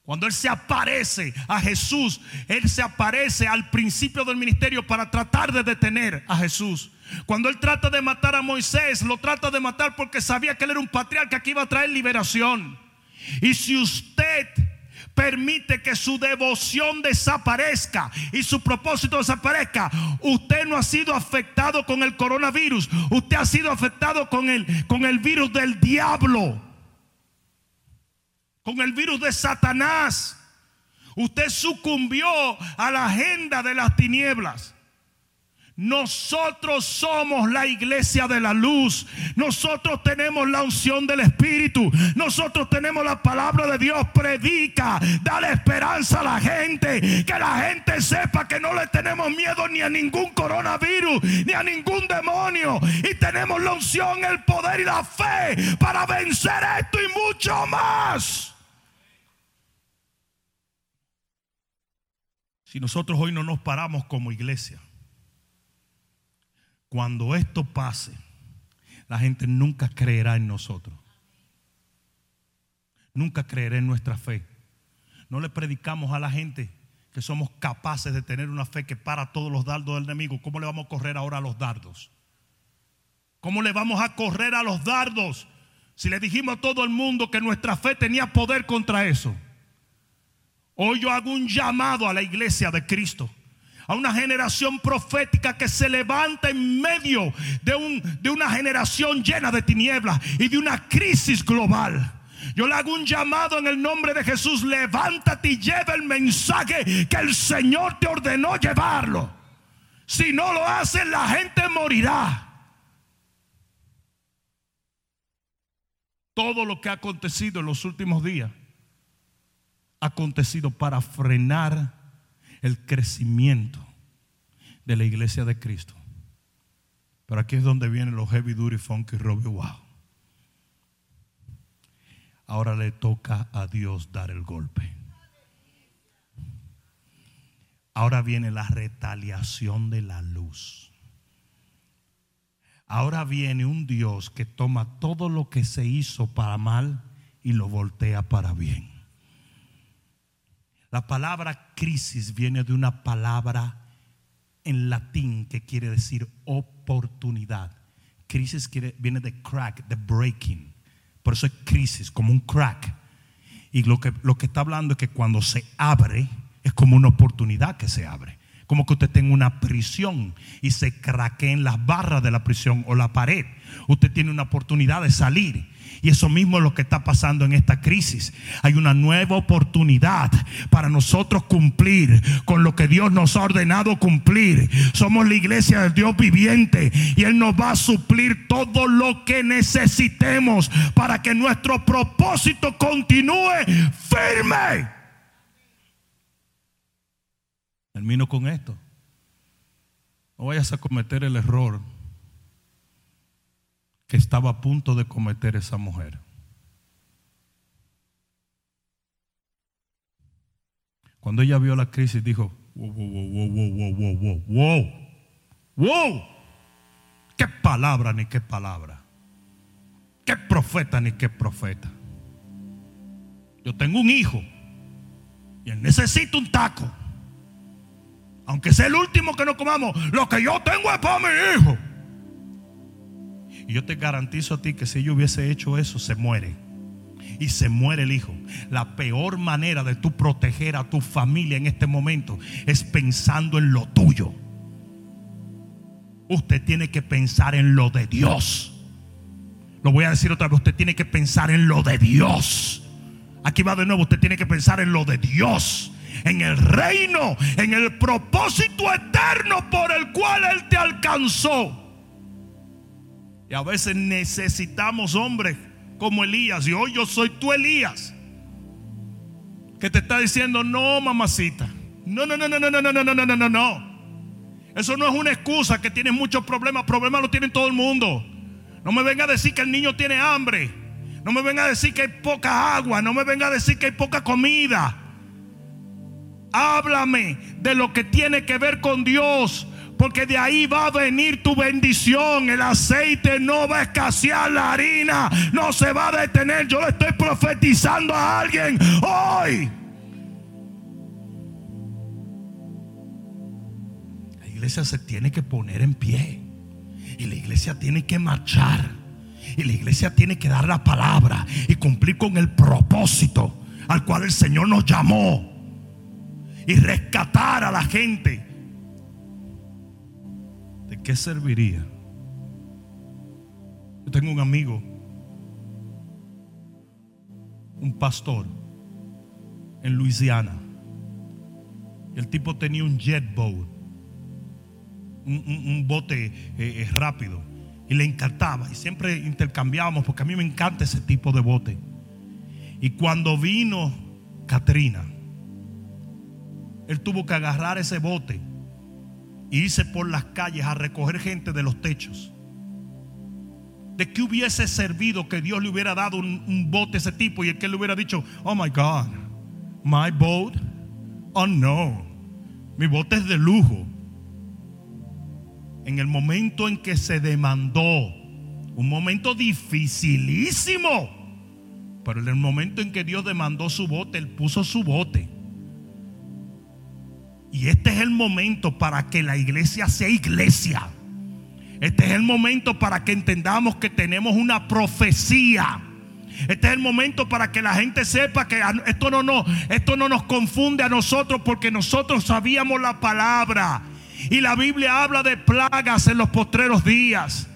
Cuando Él se aparece a Jesús, Él se aparece al principio del ministerio para tratar de detener a Jesús. Cuando Él trata de matar a Moisés, lo trata de matar porque sabía que Él era un patriarca que iba a traer liberación. Y si usted permite que su devoción desaparezca y su propósito desaparezca, usted no ha sido afectado con el coronavirus, usted ha sido afectado con el, con el virus del diablo. con el virus de Satanás. Usted sucumbió a la agenda de las tinieblas. Nosotros somos la iglesia de la luz. Nosotros tenemos la unción del Espíritu. Nosotros tenemos la palabra de Dios. Predica, dale esperanza a la gente. Que la gente sepa que no le tenemos miedo ni a ningún coronavirus, ni a ningún demonio. Y tenemos la unción, el poder y la fe para vencer esto y mucho más. Si nosotros hoy no nos paramos como iglesia cuando esto pase, la gente nunca creerá en nosotros. Nunca creerá en nuestra fe. No le predicamos a la gente que somos capaces de tener una fe que para todos los dardos del enemigo. ¿Cómo le vamos a correr ahora a los dardos? ¿Cómo le vamos a correr a los dardos si le dijimos a todo el mundo que nuestra fe tenía poder contra eso? Hoy yo hago un llamado a la iglesia de Cristo a una generación profética que se levanta en medio de, un, de una generación llena de tinieblas y de una crisis global. Yo le hago un llamado en el nombre de Jesús. Levántate y lleva el mensaje que el Señor te ordenó llevarlo. Si no lo haces, la gente morirá. Todo lo que ha acontecido en los últimos días ha acontecido para frenar el crecimiento de la iglesia de Cristo. Pero aquí es donde vienen los heavy duty funky Robbie Wow. Ahora le toca a Dios dar el golpe. Ahora viene la retaliación de la luz. Ahora viene un Dios que toma todo lo que se hizo para mal y lo voltea para bien. La palabra crisis viene de una palabra en latín que quiere decir oportunidad. Crisis viene de crack, de breaking. Por eso es crisis, como un crack. Y lo que, lo que está hablando es que cuando se abre, es como una oportunidad que se abre. Como que usted tenga una prisión y se craqueen las barras de la prisión o la pared. Usted tiene una oportunidad de salir. Y eso mismo es lo que está pasando en esta crisis. Hay una nueva oportunidad para nosotros cumplir con lo que Dios nos ha ordenado cumplir. Somos la iglesia del Dios viviente y Él nos va a suplir todo lo que necesitemos para que nuestro propósito continúe firme. Termino con esto. No vayas a cometer el error que estaba a punto de cometer esa mujer. Cuando ella vio la crisis dijo, wow, wow, wow, wow, wow, wow, wow, wow, qué palabra ni qué palabra, qué profeta ni qué profeta. Yo tengo un hijo y él necesita un taco. Aunque sea el último que no comamos, lo que yo tengo es para mi hijo. Y yo te garantizo a ti que si yo hubiese hecho eso, se muere. Y se muere el hijo. La peor manera de tú proteger a tu familia en este momento es pensando en lo tuyo. Usted tiene que pensar en lo de Dios. Lo voy a decir otra vez. Usted tiene que pensar en lo de Dios. Aquí va de nuevo. Usted tiene que pensar en lo de Dios en el reino, en el propósito eterno por el cual Él te alcanzó. Y a veces necesitamos hombres como Elías. Y hoy yo soy tú Elías. Que te está diciendo, no, mamacita. No, no, no, no, no, no, no, no, no, no, no, no. Eso no es una excusa que tienes muchos problemas. Problemas lo tiene todo el mundo. No me venga a decir que el niño tiene hambre. No me venga a decir que hay poca agua. No me venga a decir que hay poca comida. Háblame de lo que tiene que ver con Dios. Porque de ahí va a venir tu bendición. El aceite no va a escasear, la harina no se va a detener. Yo le estoy profetizando a alguien hoy. La iglesia se tiene que poner en pie. Y la iglesia tiene que marchar. Y la iglesia tiene que dar la palabra y cumplir con el propósito al cual el Señor nos llamó. Y rescatar a la gente qué serviría? Yo tengo un amigo, un pastor en Luisiana. El tipo tenía un jet boat, un, bote eh, eh, rápido, y le encantaba. Y siempre intercambiábamos, porque a mí me encanta ese tipo de bote. Y cuando vino Katrina, él tuvo que agarrar ese bote e irse por las calles a recoger gente de los techos. ¿De qué hubiese servido que Dios le hubiera dado un, bote a ese tipo y el que le hubiera dicho, oh my God, my boat? Oh no, mi bote es de lujo. En el momento en que se demandó, un momento dificilísimo, pero en el momento en que Dios demandó su bote, Él puso su bote. Y este es el momento para que la iglesia sea iglesia. Este es el momento para que entendamos que tenemos una profecía. Este es el momento para que la gente sepa que esto no, nos confunde a nosotros porque nosotros sabíamos la palabra. Y la Biblia habla de plagas en los postreros días.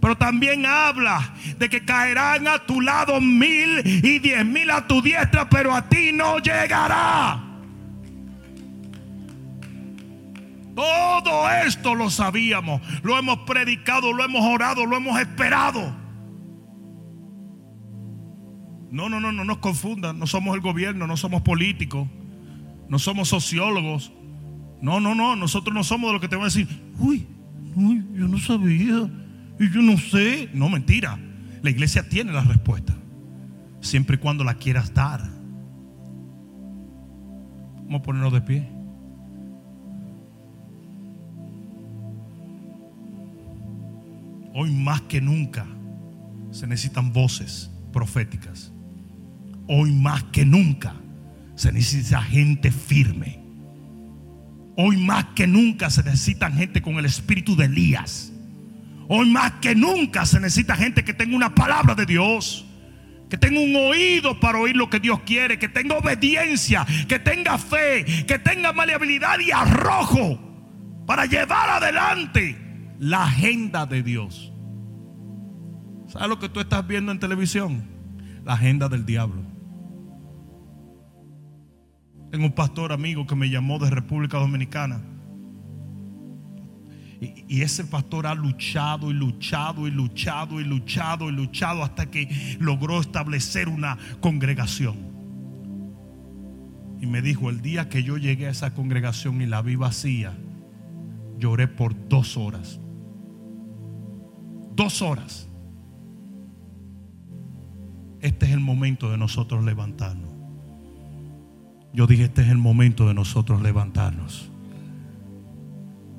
Pero también habla de que caerán a tu lado mil y diez mil a tu diestra, pero a ti no llegará. Todo esto lo sabíamos, lo hemos predicado, lo hemos orado, lo hemos esperado. No, no, no, no nos confundan, no somos el gobierno, no somos políticos, no somos sociólogos. No, no, no, nosotros no somos de los que te van a decir, uy, uy, yo no sabía, y yo no sé. No, mentira. La iglesia tiene la respuesta, siempre y cuando la quieras dar. Vamos a ponernos de pie. Hoy más que nunca se necesitan voces proféticas. Hoy más que nunca se necesita gente firme. Hoy más que nunca se necesita gente con el espíritu de Elías. Hoy más que nunca se necesita gente que tenga una palabra de Dios. Que tenga un oído para oír lo que Dios quiere. Que tenga obediencia. Que tenga fe. Que tenga maleabilidad y arrojo. Para llevar adelante la agenda de Dios. ¿Sabes lo que tú estás viendo en televisión? La agenda del diablo. Tengo un pastor amigo que me llamó de República Dominicana. Y, ese pastor ha luchado y luchado y luchado y luchado y luchado hasta que logró establecer una congregación. Y me dijo, el día que yo llegué a esa congregación y la vi vacía, lloré por dos horas dos horas. Este es el momento de nosotros levantarnos. Yo dije, este es el momento de nosotros levantarnos.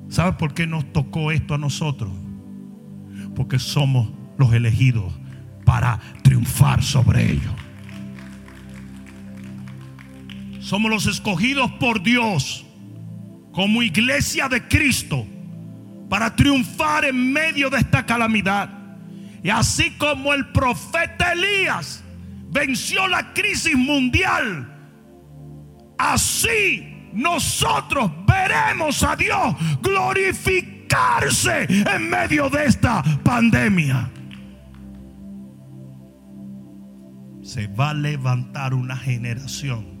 ¿Sabe por qué nos tocó esto a nosotros? Porque somos los elegidos para triunfar sobre ellos. Somos los escogidos por Dios como iglesia de Cristo para triunfar en medio de esta calamidad. Y así como el profeta Elías venció la crisis mundial, así nosotros veremos a Dios glorificarse en medio de esta pandemia. Se va a levantar una generación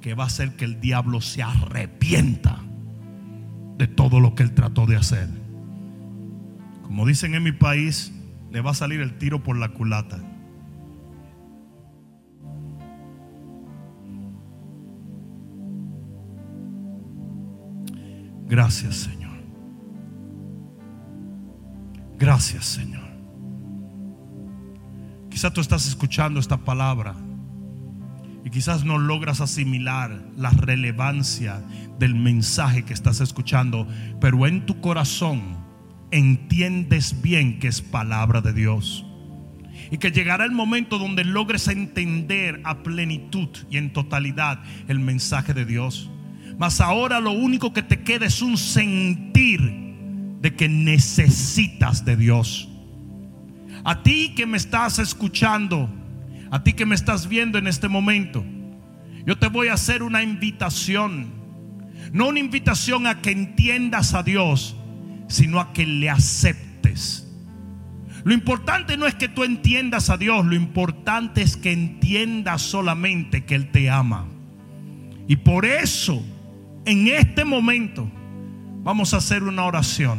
que va a hacer que el diablo se arrepienta de todo lo que él trató de hacer. Como dicen en mi país, le va a salir el tiro por la culata. Gracias Señor. Gracias Señor. Quizás tú estás escuchando esta palabra y quizás no logras asimilar la relevancia del mensaje que estás escuchando, pero en tu corazón entiendes bien que es palabra de Dios. Y que llegará el momento donde logres entender a plenitud y en totalidad el mensaje de Dios. Mas ahora lo único que te queda es un sentir de que necesitas de Dios. A ti que me estás escuchando, a ti que me estás viendo en este momento, yo te voy a hacer una invitación. No una invitación a que entiendas a Dios, sino a que le aceptes. Lo importante no es que tú entiendas a Dios, lo importante es que entiendas solamente que Él te ama. Y por eso, en este momento, vamos a hacer una oración.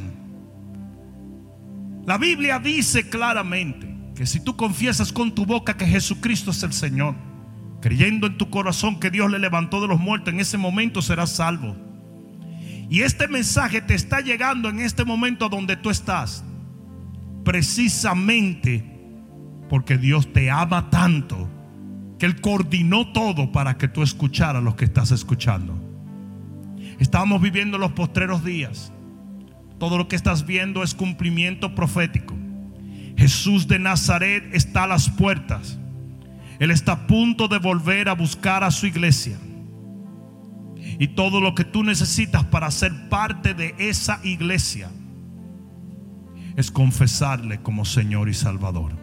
La Biblia dice claramente que si tú confiesas con tu boca que Jesucristo es el Señor, creyendo en tu corazón que Dios le levantó de los muertos, en ese momento serás salvo. Y este mensaje te está llegando en este momento donde tú estás precisamente porque Dios te ama tanto que Él coordinó todo para que tú escucharas lo que estás escuchando. Estamos viviendo los postreros días. Todo lo que estás viendo es cumplimiento profético. Jesús de Nazaret está a las puertas. Él está a punto de volver a buscar a su iglesia. Y todo lo que tú necesitas para ser parte de esa iglesia es confesarle como Señor y Salvador.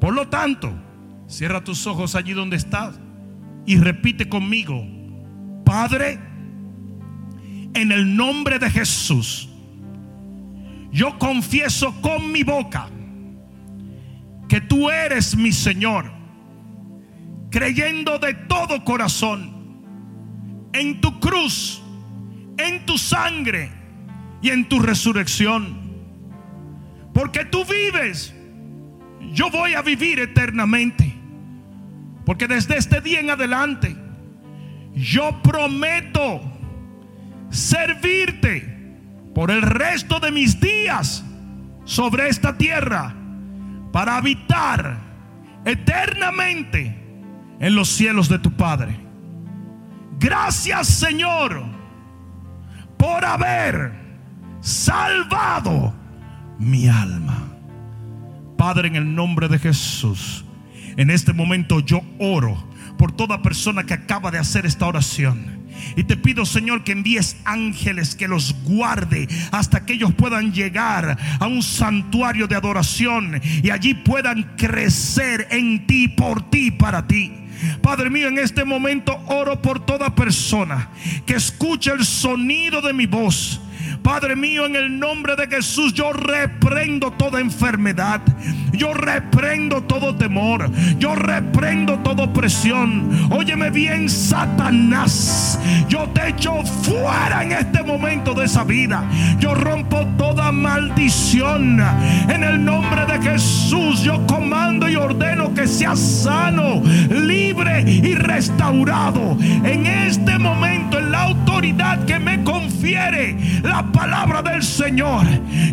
Por lo tanto, cierra tus ojos allí donde estás y repite conmigo, Padre, en el nombre de Jesús, yo confieso con mi boca que tú eres mi Señor, creyendo de todo corazón en tu cruz, en tu sangre y en tu resurrección porque tú vives, yo voy a vivir eternamente. Porque desde este día en adelante, yo prometo servirte por el resto de mis días sobre esta tierra para habitar eternamente en los cielos de tu Padre. Gracias Señor por haber salvado mi alma. Padre, en el nombre de Jesús, en este momento yo oro por toda persona que acaba de hacer esta oración. Y te pido, Señor, que envíes ángeles que los guarde hasta que ellos puedan llegar a un santuario de adoración y allí puedan crecer en ti, por ti, para ti. Padre mío, en este momento oro por toda persona que escuche el sonido de mi voz Padre mío, en el nombre de Jesús, yo reprendo toda enfermedad. Yo reprendo todo temor. Yo reprendo toda opresión. Óyeme bien, Satanás. Yo te echo fuera en este momento de esa vida. Yo rompo toda maldición. En el nombre de Jesús, yo comando y ordeno que sea sano, libre y restaurado. En este momento, en la autoridad que me confiere la palabra del Señor.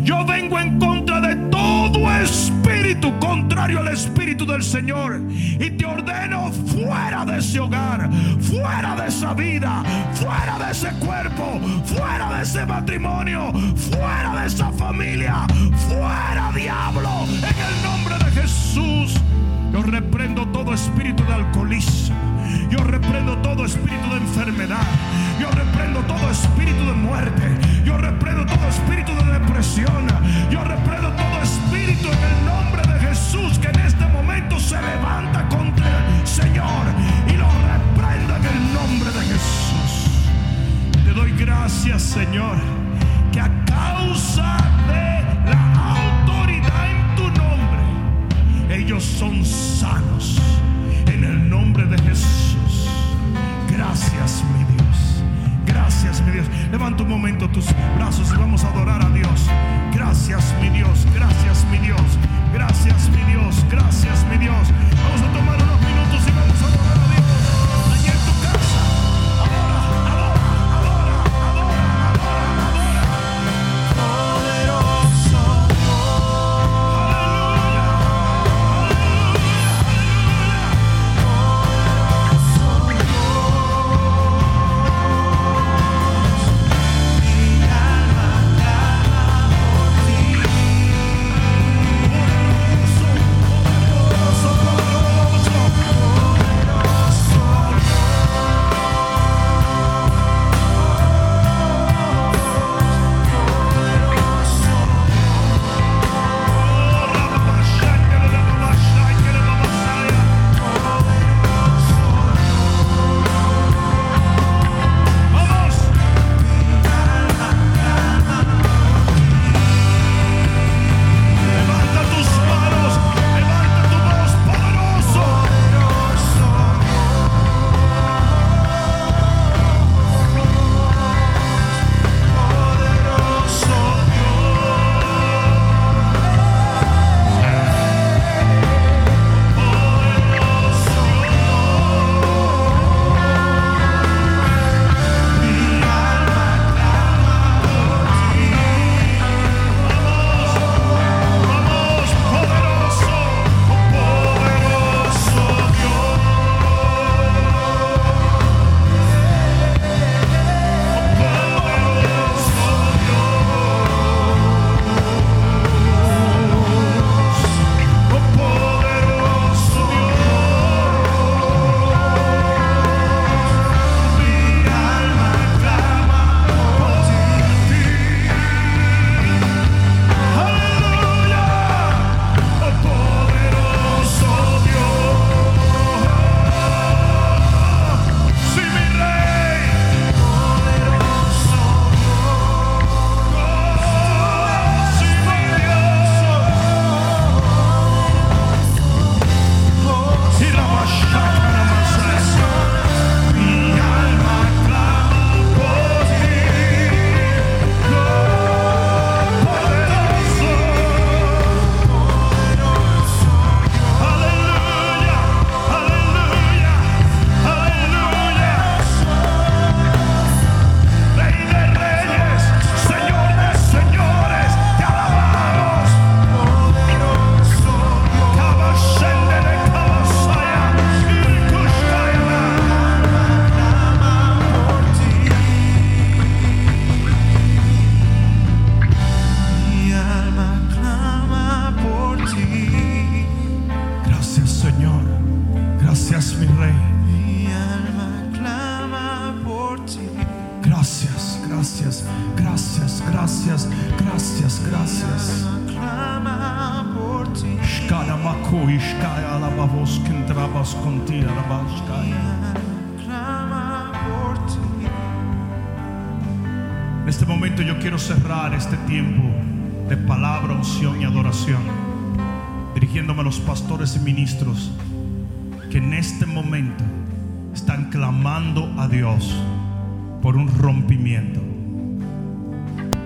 Yo vengo en contra de todo espíritu contrario al espíritu del Señor. Y te ordeno fuera de ese hogar, fuera de esa vida, fuera de ese cuerpo, fuera de ese matrimonio, fuera de esa familia, fuera diablo, en el nombre de Jesús. Yo reprendo todo espíritu de alcoholismo. Yo reprendo todo espíritu de enfermedad. Yo reprendo todo espíritu de muerte. Yo reprendo todo espíritu de depresión. Yo reprendo todo espíritu en el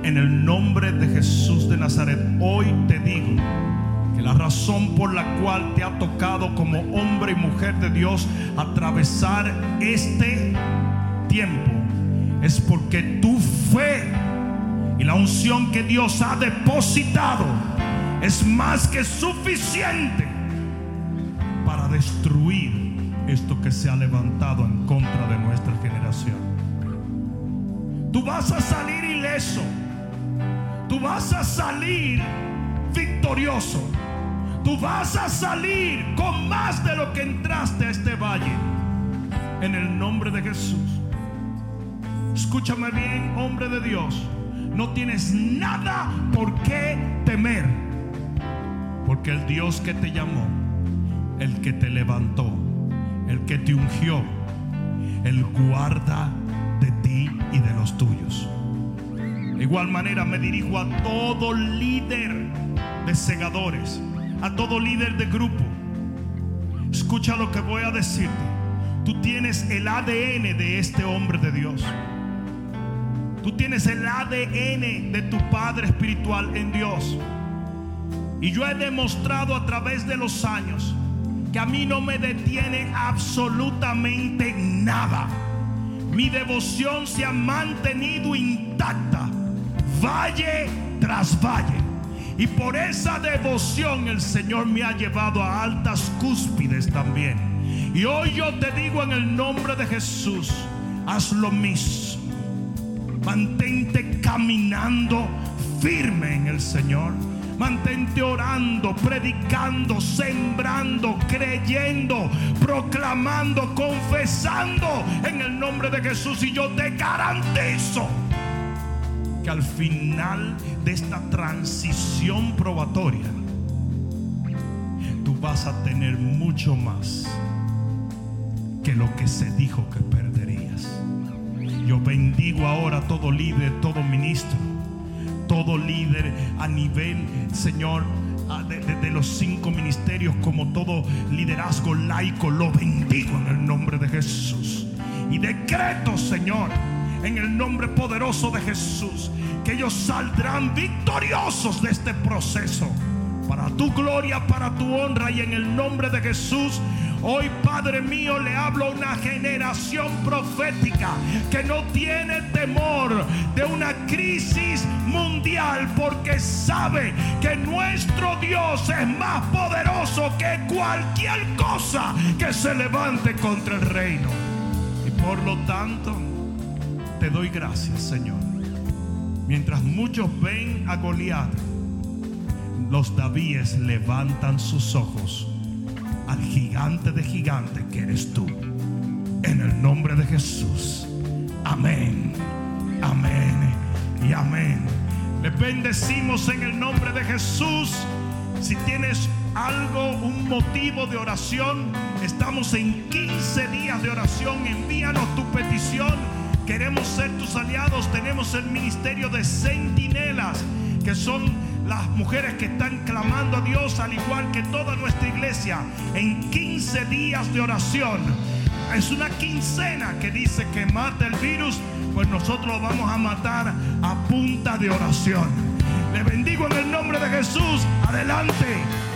En el nombre de Jesús de Nazaret, hoy te digo que la razón por la cual te ha tocado como hombre y mujer de Dios atravesar este tiempo es porque tu fe y la unción que Dios ha depositado es más que suficiente para destruir esto que se ha levantado en contra de nuestra generación. Tú vas a salir ileso. Tú vas a salir victorioso. Tú vas a salir con más de lo que entraste a este valle. En el nombre de Jesús. Escúchame bien, hombre de Dios. No tienes nada por qué temer. Porque el Dios que te llamó, el que te levantó, el que te ungió, el guarda de ti y de los tuyos. De igual manera me dirijo a todo líder de segadores, a todo líder de grupo. Escucha lo que voy a decirte. Tú tienes el ADN de este hombre de Dios. Tú tienes el ADN de tu Padre Espiritual en Dios. Y yo he demostrado a través de los años que a mí no me detiene absolutamente nada. Mi devoción se ha mantenido intacta, valle tras valle. Y por esa devoción el Señor me ha llevado a altas cúspides también. Y hoy yo te digo en el nombre de Jesús, haz lo mismo. Mantente caminando firme en el Señor. Mantente orando, predicando, sembrando, creyendo, proclamando, confesando en el nombre de Jesús. Y yo te garantizo que al final de esta transición probatoria, tú vas a tener mucho más que lo que se dijo que perderías. Yo bendigo ahora a todo líder, todo ministro, todo líder a nivel, Señor, de- de los cinco ministerios, como todo liderazgo laico, lo bendigo en el nombre de Jesús. Y decreto, Señor, en el nombre poderoso de Jesús, que ellos saldrán victoriosos de este proceso. Para tu gloria, para tu honra y en el nombre de Jesús. Hoy, Padre mío, le hablo a una generación profética que no tiene temor de una crisis mundial porque sabe que nuestro Dios es más poderoso que cualquier cosa que se levante contra el reino. Y por lo tanto, te doy gracias, Señor. Mientras muchos ven a Goliat, los Davíes levantan sus ojos al gigante de gigantes que eres tú. En el nombre de Jesús. Amén. Amén. Y amén. Le bendecimos en el nombre de Jesús. Si tienes algo, un motivo de oración, estamos en 15 días de oración. Envíanos tu petición. Queremos ser tus aliados. Tenemos el ministerio de centinelas, que son las mujeres que están clamando a Dios, al igual que toda nuestra iglesia, en 15 días de oración. Es una quincena que dice que mata el virus, pues nosotros lo vamos a matar a punta de oración. Le bendigo en el nombre de Jesús. Adelante.